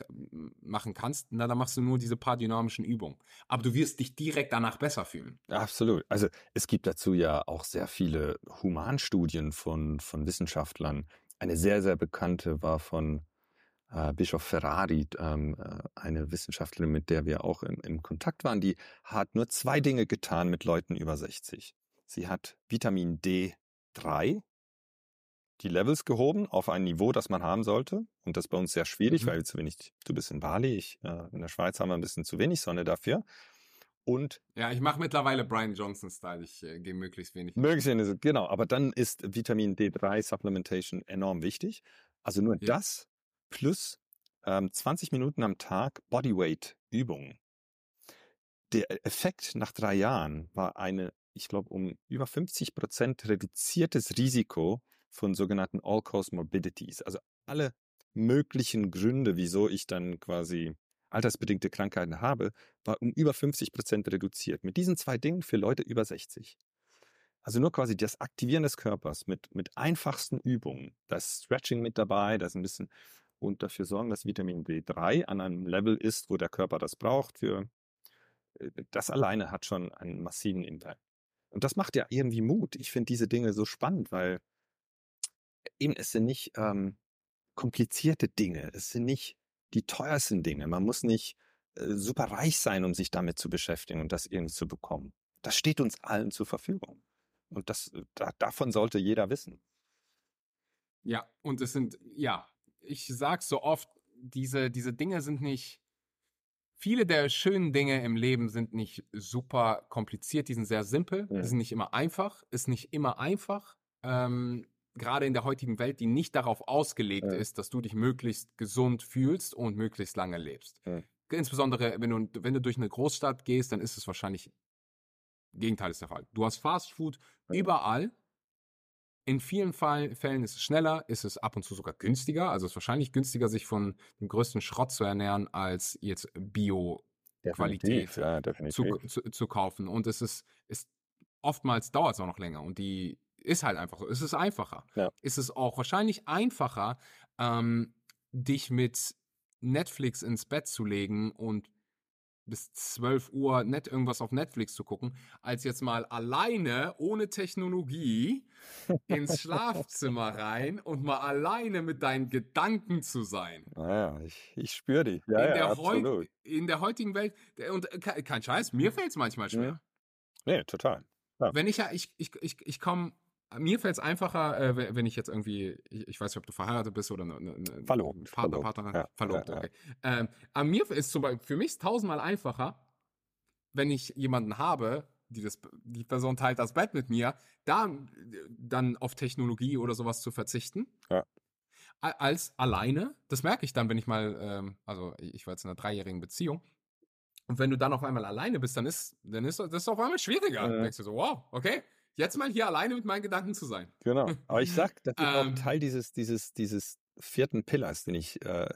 machen kannst, na, dann machst du nur diese paar dynamischen Übungen. Aber du wirst dich direkt danach besser fühlen. Absolut. Also es gibt dazu ja auch sehr viele Humanstudien von, von Wissenschaftlern. Eine sehr, sehr bekannte war von äh, Bischof Ferrari, ähm, äh, eine Wissenschaftlerin, mit der wir auch im, im Kontakt waren, die hat nur zwei Dinge getan mit Leuten über 60. Sie hat Vitamin D3, die Levels gehoben auf ein Niveau, das man haben sollte. Und das ist bei uns sehr schwierig, Mhm. weil wir zu wenig, du bist in Bali, ich, äh, in der Schweiz haben wir ein bisschen zu wenig Sonne dafür. Und Ja, ich mache mittlerweile Brian Johnson-Style. Ich äh, gehe möglichst wenig. Möglichst wenig, genau. Aber dann ist Vitamin D3 Supplementation enorm wichtig. Also nur Ja. das plus ähm, 20 Minuten am Tag Bodyweight Übungen. Der Effekt nach drei Jahren war eine, ich glaube, um über 50 Prozent reduziertes Risiko von sogenannten All-Cause Morbidities. Also alle möglichen Gründe, wieso ich dann quasi altersbedingte Krankheiten habe, war um über 50 Prozent reduziert. Mit diesen zwei Dingen für Leute über 60. Also nur quasi das Aktivieren des Körpers mit, mit einfachsten Übungen. Da ist Stretching mit dabei, da ist ein bisschen und dafür sorgen, dass Vitamin D3 an einem Level ist, wo der Körper das braucht. Für äh, das alleine hat schon einen massiven Impact. Und das macht ja irgendwie Mut. Ich finde diese Dinge so spannend, weil eben es sind nicht ähm, komplizierte Dinge, es sind nicht die teuersten Dinge. Man muss nicht äh, super reich sein, um sich damit zu beschäftigen und das irgendwie zu bekommen. Das steht uns allen zur Verfügung. Und das, äh, da, davon sollte jeder wissen. Ja, und es sind, ja, ich sag's so oft, diese, diese Dinge sind nicht, viele der schönen Dinge im Leben sind nicht super kompliziert, die sind sehr simpel, ja. die sind nicht immer einfach, ist nicht immer einfach. Ähm, gerade in der heutigen Welt, die nicht darauf ausgelegt ja. ist, dass du dich möglichst gesund fühlst und möglichst lange lebst. Ja. Insbesondere, wenn du, wenn du durch eine Großstadt gehst, dann ist es wahrscheinlich Gegenteil ist der Fall. Du hast Fast Food überall. In vielen Fall, Fällen ist es schneller, ist es ab und zu sogar günstiger. Also es ist wahrscheinlich günstiger, sich von dem größten Schrott zu ernähren, als jetzt Bio-Qualität ja, zu, zu, zu, kaufen. Und es ist, ist oftmals dauert es auch noch länger. Und die ist halt einfach so. Es ist einfacher. Ja. Es ist auch wahrscheinlich einfacher, ähm, dich mit Netflix ins Bett zu legen und bis 12 Uhr nicht irgendwas auf Netflix zu gucken, als jetzt mal alleine, ohne Technologie, ins Schlafzimmer rein und mal alleine mit deinen Gedanken zu sein. Naja, ich, ich spüre die. Ja, in, ja, der absolut. in der heutigen Welt, und kein Scheiß, mir fällt es manchmal schwer. Nee, total. Ja. Wenn ich ja, ich, ich, ich, ich komme mir fällt es einfacher, äh, wenn ich jetzt irgendwie, ich, ich, weiß nicht, ob du verheiratet bist oder eine, eine verlobt, Partner, Partnerin, ja, verlobt, ja, okay. Ja. Ähm, aber mir ist zum Beispiel, für mich tausendmal einfacher, wenn ich jemanden habe, die, das, die Person teilt das Bett mit mir, da dann auf Technologie oder sowas zu verzichten. Ja. Als alleine, das merke ich dann, wenn ich mal, ähm, also ich war jetzt in einer dreijährigen Beziehung, und wenn du dann auf einmal alleine bist, dann ist, dann ist das auf einmal schwieriger. Ja. Dann denkst du so, wow, okay, jetzt mal hier alleine mit meinen Gedanken zu sein. Genau. Aber ich sag, das ist ähm, auch Teil dieses, dieses, dieses vierten Pillars, den ich, äh,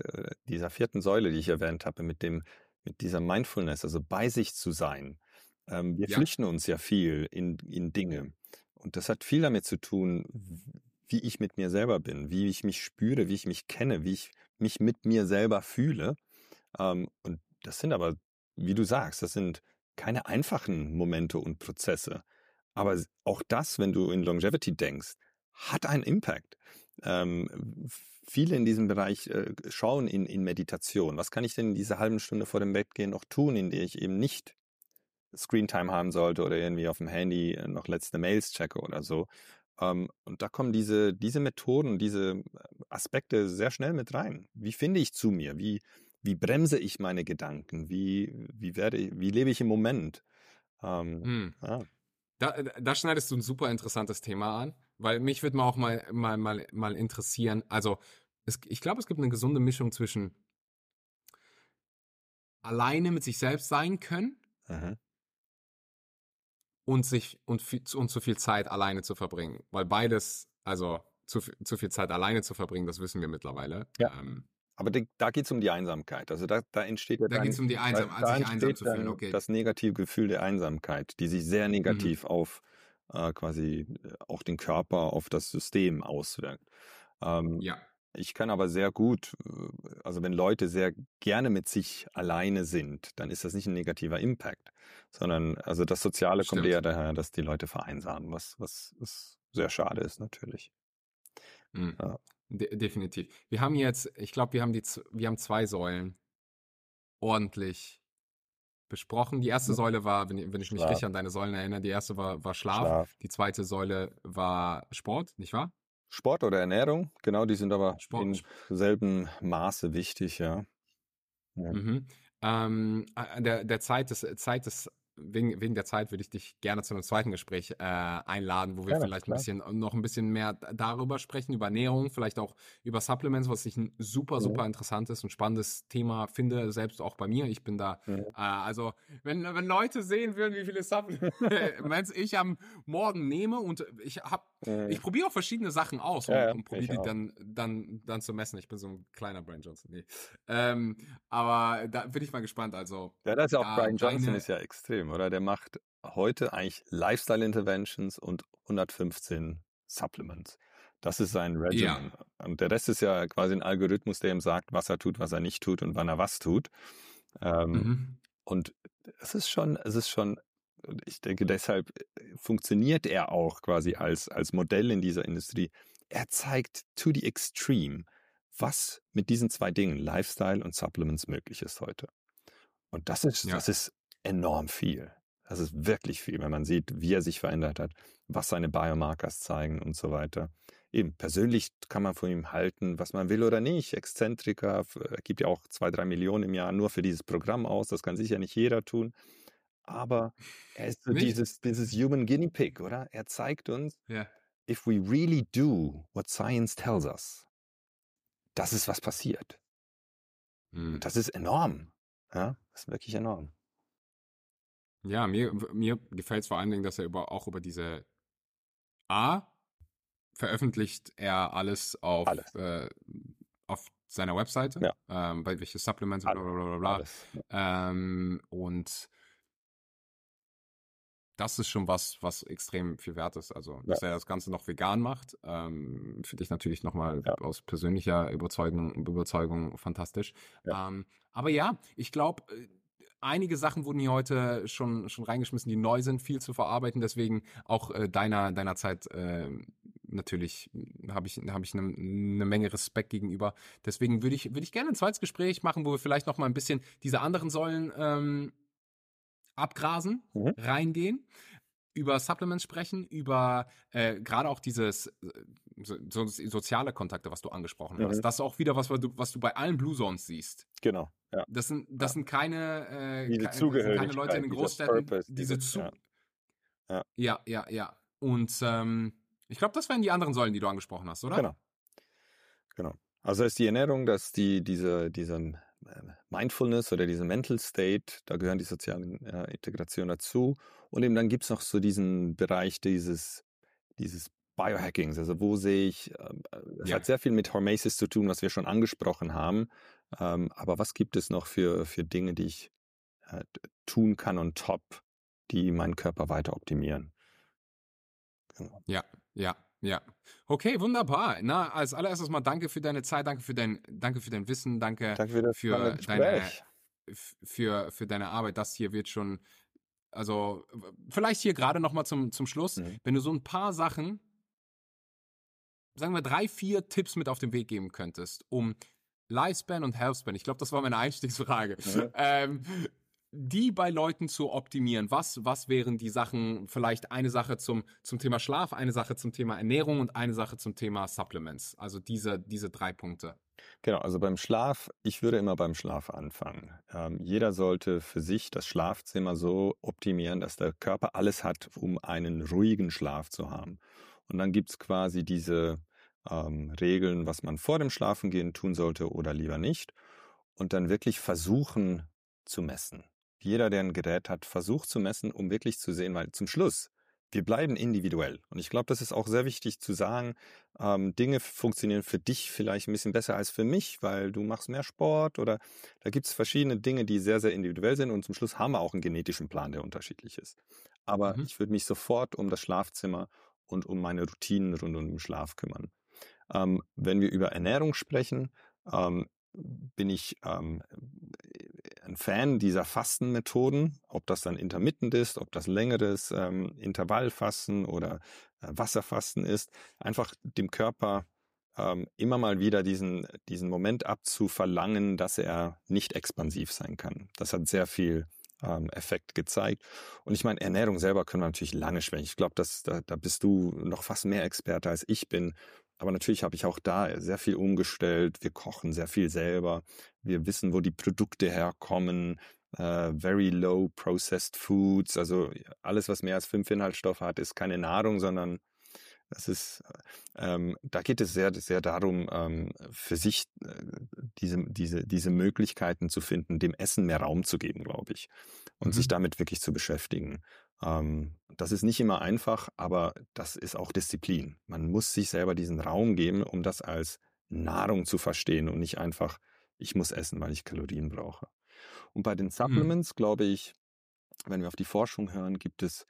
dieser vierten Säule, die ich erwähnt habe, mit dem, mit dieser Mindfulness, also bei sich zu sein. Ähm, wir ja. flüchten uns ja viel in, in Dinge. Und das hat viel damit zu tun, wie ich mit mir selber bin, wie ich mich spüre, wie ich mich kenne, wie ich mich mit mir selber fühle. Ähm, und das sind aber, wie du sagst, das sind keine einfachen Momente und Prozesse. Aber auch das, wenn du in Longevity denkst, hat einen Impact. Ähm, viele in diesem Bereich äh, schauen in, in Meditation. Was kann ich denn in dieser halben Stunde vor dem Bett gehen noch tun, in der ich eben nicht Screentime haben sollte oder irgendwie auf dem Handy äh, noch letzte Mails checke oder so. Ähm, und da kommen diese, diese Methoden, diese äh, Aspekte sehr schnell mit rein. Wie finde ich zu mir? Wie, wie bremse ich meine Gedanken? Wie, wie werde wie lebe ich im Moment? Ähm, hm. ja. Da, da schneidest du ein super interessantes Thema an, weil mich würde mal auch mal, mal, mal, mal interessieren. Also, es, ich glaube, es gibt eine gesunde Mischung zwischen alleine mit sich selbst sein können mhm. und sich und, und zu viel Zeit alleine zu verbringen. Weil beides, also zu, zu viel Zeit alleine zu verbringen, das wissen wir mittlerweile. Ja. Ähm, aber da geht es um die Einsamkeit. Also da, da entsteht ja Da geht es um die Einsamkeit, da, sich einsam zu fühlen, okay. Das negative Gefühl der Einsamkeit, die sich sehr mhm. negativ mhm. auf äh, quasi äh, auch den Körper, auf das System auswirkt. Ähm, ja. Ich kann aber sehr gut, äh, also wenn Leute sehr gerne mit sich alleine sind, dann ist das nicht ein negativer Impact, sondern also das Soziale Stimmt. kommt eher daher, dass die Leute vereinsamen, was, was, was sehr schade ist natürlich. Mhm. Ja. De definitiv. Wir haben jetzt, ich glaube, wir haben die, wir haben zwei Säulen ordentlich besprochen. Die erste Säule war, wenn, wenn ich mich Schlaf. richtig an deine Säulen erinnere, die erste war, war Schlaf. Schlaf. Die zweite Säule war Sport, nicht wahr? Sport oder Ernährung, genau, die sind aber Sport. in selben Maße wichtig, ja. ja. Mhm. Ähm, äh, der, der Zeit des, Zeit des wegen, wegen der Zeit würde ich dich gerne zu einem zweiten Gespräch äh, einladen, wo wir ja, vielleicht ein bisschen noch ein bisschen mehr darüber sprechen, über Ernährung, vielleicht auch über Supplements, was ich ein super, mhm. super interessantes und spannendes Thema finde, selbst auch bei mir. Ich bin da, mhm. äh, also wenn, wenn Leute sehen würden, wie viele Supplements ich am Morgen nehme und ich habe, ich probiere auch verschiedene Sachen aus und, ja, und probiere die dann, dann, dann zu messen. Ich bin so ein kleiner Brian Johnson. Nee. Ähm, aber da bin ich mal gespannt. Also, ja, das ist ja auch Brian Johnson ist ja extrem oder? Der macht heute eigentlich Lifestyle Interventions und 115 Supplements. Das ist sein Regimen. Ja. Und der Rest ist ja quasi ein Algorithmus, der ihm sagt, was er tut, was er nicht tut und wann er was tut. Ähm, mhm. Und es ist schon, es ist schon ich denke, deshalb äh, funktioniert er auch quasi als, als Modell in dieser Industrie. Er zeigt to the extreme, was mit diesen zwei Dingen, Lifestyle und Supplements, möglich ist heute. Und das ist, ja. das ist enorm viel. Das ist wirklich viel, wenn man sieht, wie er sich verändert hat, was seine Biomarkers zeigen und so weiter. Eben, persönlich kann man von ihm halten, was man will oder nicht. Exzentriker, er gibt ja auch zwei, drei Millionen im Jahr nur für dieses Programm aus. Das kann sicher nicht jeder tun. Aber er ist so dieses, dieses Human Guinea Pig, oder? Er zeigt uns, ja. if we really do what science tells us, das ist was passiert. Hm. Das ist enorm. Ja, das ist wirklich enorm. Ja, mir, mir gefällt es vor allen Dingen, dass er über, auch über diese A veröffentlicht er alles auf, alles. Äh, auf seiner Webseite, ja. ähm, bei welche Supplements, bla bla bla bla. Ähm, und das ist schon was, was extrem viel wert ist. Also, dass ja. er das Ganze noch vegan macht, ähm, finde ich natürlich nochmal ja. aus persönlicher Überzeugung, Überzeugung fantastisch. Ja. Ähm, aber ja, ich glaube, äh, einige Sachen wurden hier heute schon, schon reingeschmissen, die neu sind, viel zu verarbeiten. Deswegen auch äh, deiner, deiner Zeit äh, natürlich habe ich, hab ich eine, eine Menge Respekt gegenüber. Deswegen würde ich, würde ich gerne ein zweites Gespräch machen, wo wir vielleicht noch mal ein bisschen diese anderen Säulen ähm, abgrasen, mhm. reingehen, über Supplements sprechen, über äh, gerade auch dieses äh, so, so, soziale Kontakte, was du angesprochen mhm. hast. Das ist auch wieder was, was du, bei allen Blue Zones siehst. Genau. Ja. Das sind, das sind keine, äh, diese keine, keine Leute in den Großstädten. Purpose, diese zu ja. ja. ja, ja, ja. Und ähm, ich glaube, das wären die anderen Säulen, die du angesprochen hast, oder? Genau. Genau. Also ist die Ernährung, dass die, diese, diesen Mindfulness oder diese Mental State, da gehören die sozialen äh, Integration dazu. Und eben dann gibt es noch so diesen Bereich dieses, dieses Biohackings. Also wo sehe ich, äh, es ja. hat sehr viel mit Hormesis zu tun, was wir schon angesprochen haben. Ähm, aber was gibt es noch für, für Dinge, die ich äh, tun kann und top, die meinen Körper weiter optimieren? Genau. Ja, ja, ja. Okay, wunderbar. Na, als allererstes mal danke für deine Zeit, danke für dein, danke für dein Wissen, danke, danke für, für deine, für, für deine Arbeit. Das hier wird schon, also vielleicht hier gerade noch mal zum, zum Schluss, mhm. wenn du so ein paar Sachen, sagen wir drei, vier Tipps mit auf den Weg geben könntest, um Lifespan und Healthspan, ich glaube, das war meine Einstiegsfrage, mhm. ähm, die bei Leuten zu optimieren? Was, was wären die Sachen, vielleicht eine Sache zum, zum Thema Schlaf, eine Sache zum Thema Ernährung und eine Sache zum Thema Supplements? Also diese, diese drei Punkte. Genau, also beim Schlaf, ich würde immer beim Schlaf anfangen. Ähm, jeder sollte für sich das Schlafzimmer so optimieren, dass der Körper alles hat, um einen ruhigen Schlaf zu haben. Und dann gibt's quasi diese ähm, Regeln, was man vor dem Schlafengehen tun sollte oder lieber nicht. Und dann wirklich versuchen zu messen jeder, der ein Gerät hat, versucht zu messen, um wirklich zu sehen, weil zum Schluss, wir bleiben individuell. Und ich glaube, das ist auch sehr wichtig zu sagen, ähm, Dinge funktionieren für dich vielleicht ein bisschen besser als für mich, weil du machst mehr Sport oder da gibt es verschiedene Dinge, die sehr, sehr individuell sind und zum Schluss haben wir auch einen genetischen Plan, der unterschiedlich ist. Aber mhm. ich würde mich sofort um das Schlafzimmer und um meine Routinen rund um den Schlaf kümmern. Ähm, wenn wir über Ernährung sprechen, ähm, bin ich ähm, ein Fan dieser Fastenmethoden, ob das dann intermittent ist, ob das längeres ähm, Intervallfasten oder äh, Wasserfasten ist, einfach dem Körper ähm, immer mal wieder diesen, diesen Moment abzuverlangen, dass er nicht expansiv sein kann. Das hat sehr viel ähm, Effekt gezeigt. Und ich meine, Ernährung selber können wir natürlich lange sprechen. Ich glaube, da, da bist du noch fast mehr Experte als ich bin. Aber natürlich habe ich auch da sehr viel umgestellt. Wir kochen sehr viel selber. Wir wissen, wo die Produkte herkommen. Uh, very low processed foods. Also alles, was mehr als fünf Inhaltsstoffe hat, ist keine Nahrung, sondern das ist, ähm, da geht es sehr, sehr darum, ähm, für sich äh, diese, diese, diese Möglichkeiten zu finden, dem Essen mehr Raum zu geben, glaube ich, und mhm. sich damit wirklich zu beschäftigen. Ähm, das ist nicht immer einfach, aber das ist auch Disziplin. Man muss sich selber diesen Raum geben, um das als Nahrung zu verstehen und nicht einfach, ich muss essen, weil ich Kalorien brauche. Und bei den mhm. Supplements, mhm. glaube ich, wenn wir auf die Forschung hören, gibt es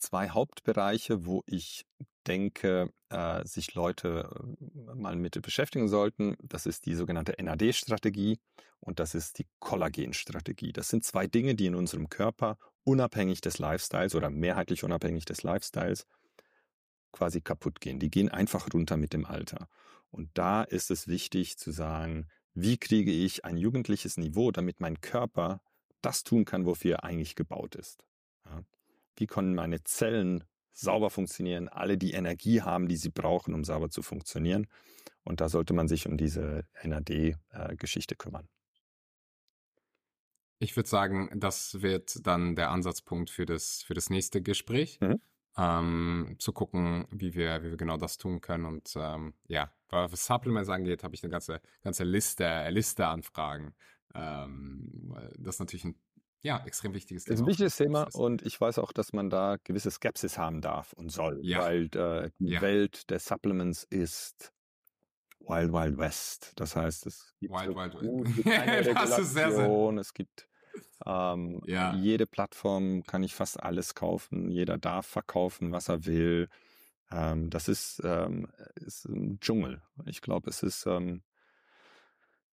zwei Hauptbereiche, wo ich denke, äh, sich Leute äh, mal mit beschäftigen sollten. Das ist die sogenannte NAD-Strategie und das ist die Kollagen-Strategie. Das sind zwei Dinge, die in unserem Körper unabhängig des Lifestyles oder mehrheitlich unabhängig des Lifestyles quasi kaputt gehen. Die gehen einfach runter mit dem Alter. Und da ist es wichtig zu sagen, wie kriege ich ein jugendliches Niveau, damit mein Körper das tun kann, wofür er eigentlich gebaut ist. Ja. Wie können meine Zellen sauber funktionieren, alle die Energie haben, die sie brauchen, um sauber zu funktionieren. Und da sollte man sich um diese NAD-Geschichte äh, kümmern. Ich würde sagen, das wird dann der Ansatzpunkt für das, für das nächste Gespräch. Mhm. Ähm, zu gucken, wie wir, wie wir genau das tun können. Und ähm, ja, was Supplements angeht, habe ich eine ganze, ganze Liste, Liste an Fragen. Ähm, das ist natürlich ein ja, extrem wichtiges Thema. Ist ein wichtiges Thema und ich weiß auch, dass man da gewisse Skepsis haben darf und soll, ja. weil äh, die ja. Welt der Supplements ist Wild Wild West. Das heißt, es gibt Wild, so Wild, keine ist sehr, sehr. Es gibt ähm, ja. jede Plattform kann ich fast alles kaufen. Jeder darf verkaufen, was er will. Ähm, das ist, ähm, ist ein Dschungel. Ich glaube, es ist ähm,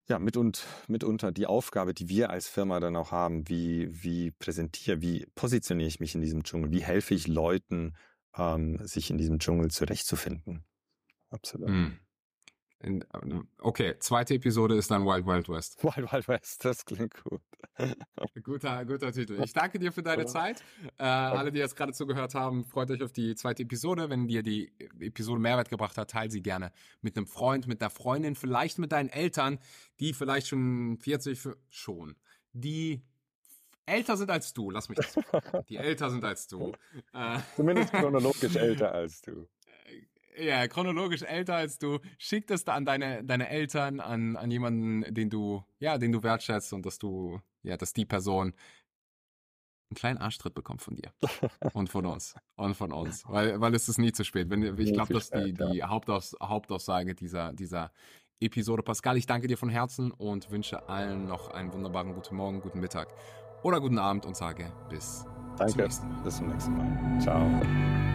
ja, mit und, mitunter die Aufgabe, die wir als Firma dann auch haben, wie, wie präsentiere, wie positioniere ich mich in diesem Dschungel, wie helfe ich Leuten, ähm, sich in diesem Dschungel zurechtzufinden. Absolut. Mm. Okay, zweite Episode ist dann Wild Wild West. Wild Wild West, das klingt gut. guter, guter Titel. Ich danke dir für deine Zeit. Äh, alle, die jetzt gerade zugehört haben, freut euch auf die zweite Episode. Wenn dir die Episode Mehrwert gebracht hat, teile sie gerne mit einem Freund, mit einer Freundin, vielleicht mit deinen Eltern, die vielleicht schon 40, schon, die älter sind als du. Lass mich das. Die älter sind als du. Zumindest chronologisch älter als du ja, chronologisch älter als du, schick das da an deine, deine Eltern, an, an jemanden, den du, ja, den du wertschätzt und dass du, ja, dass die Person einen kleinen Arschtritt bekommt von dir und von uns und von uns, weil, weil es ist nie zu spät. Wenn, ich glaube, dass die, die Hauptaus, Hauptaussage dieser, dieser Episode. Pascal, ich danke dir von Herzen und wünsche allen noch einen wunderbaren guten Morgen, guten Mittag oder guten Abend und sage bis danke. zum nächsten Mal. Bis zum nächsten Mal. Ciao.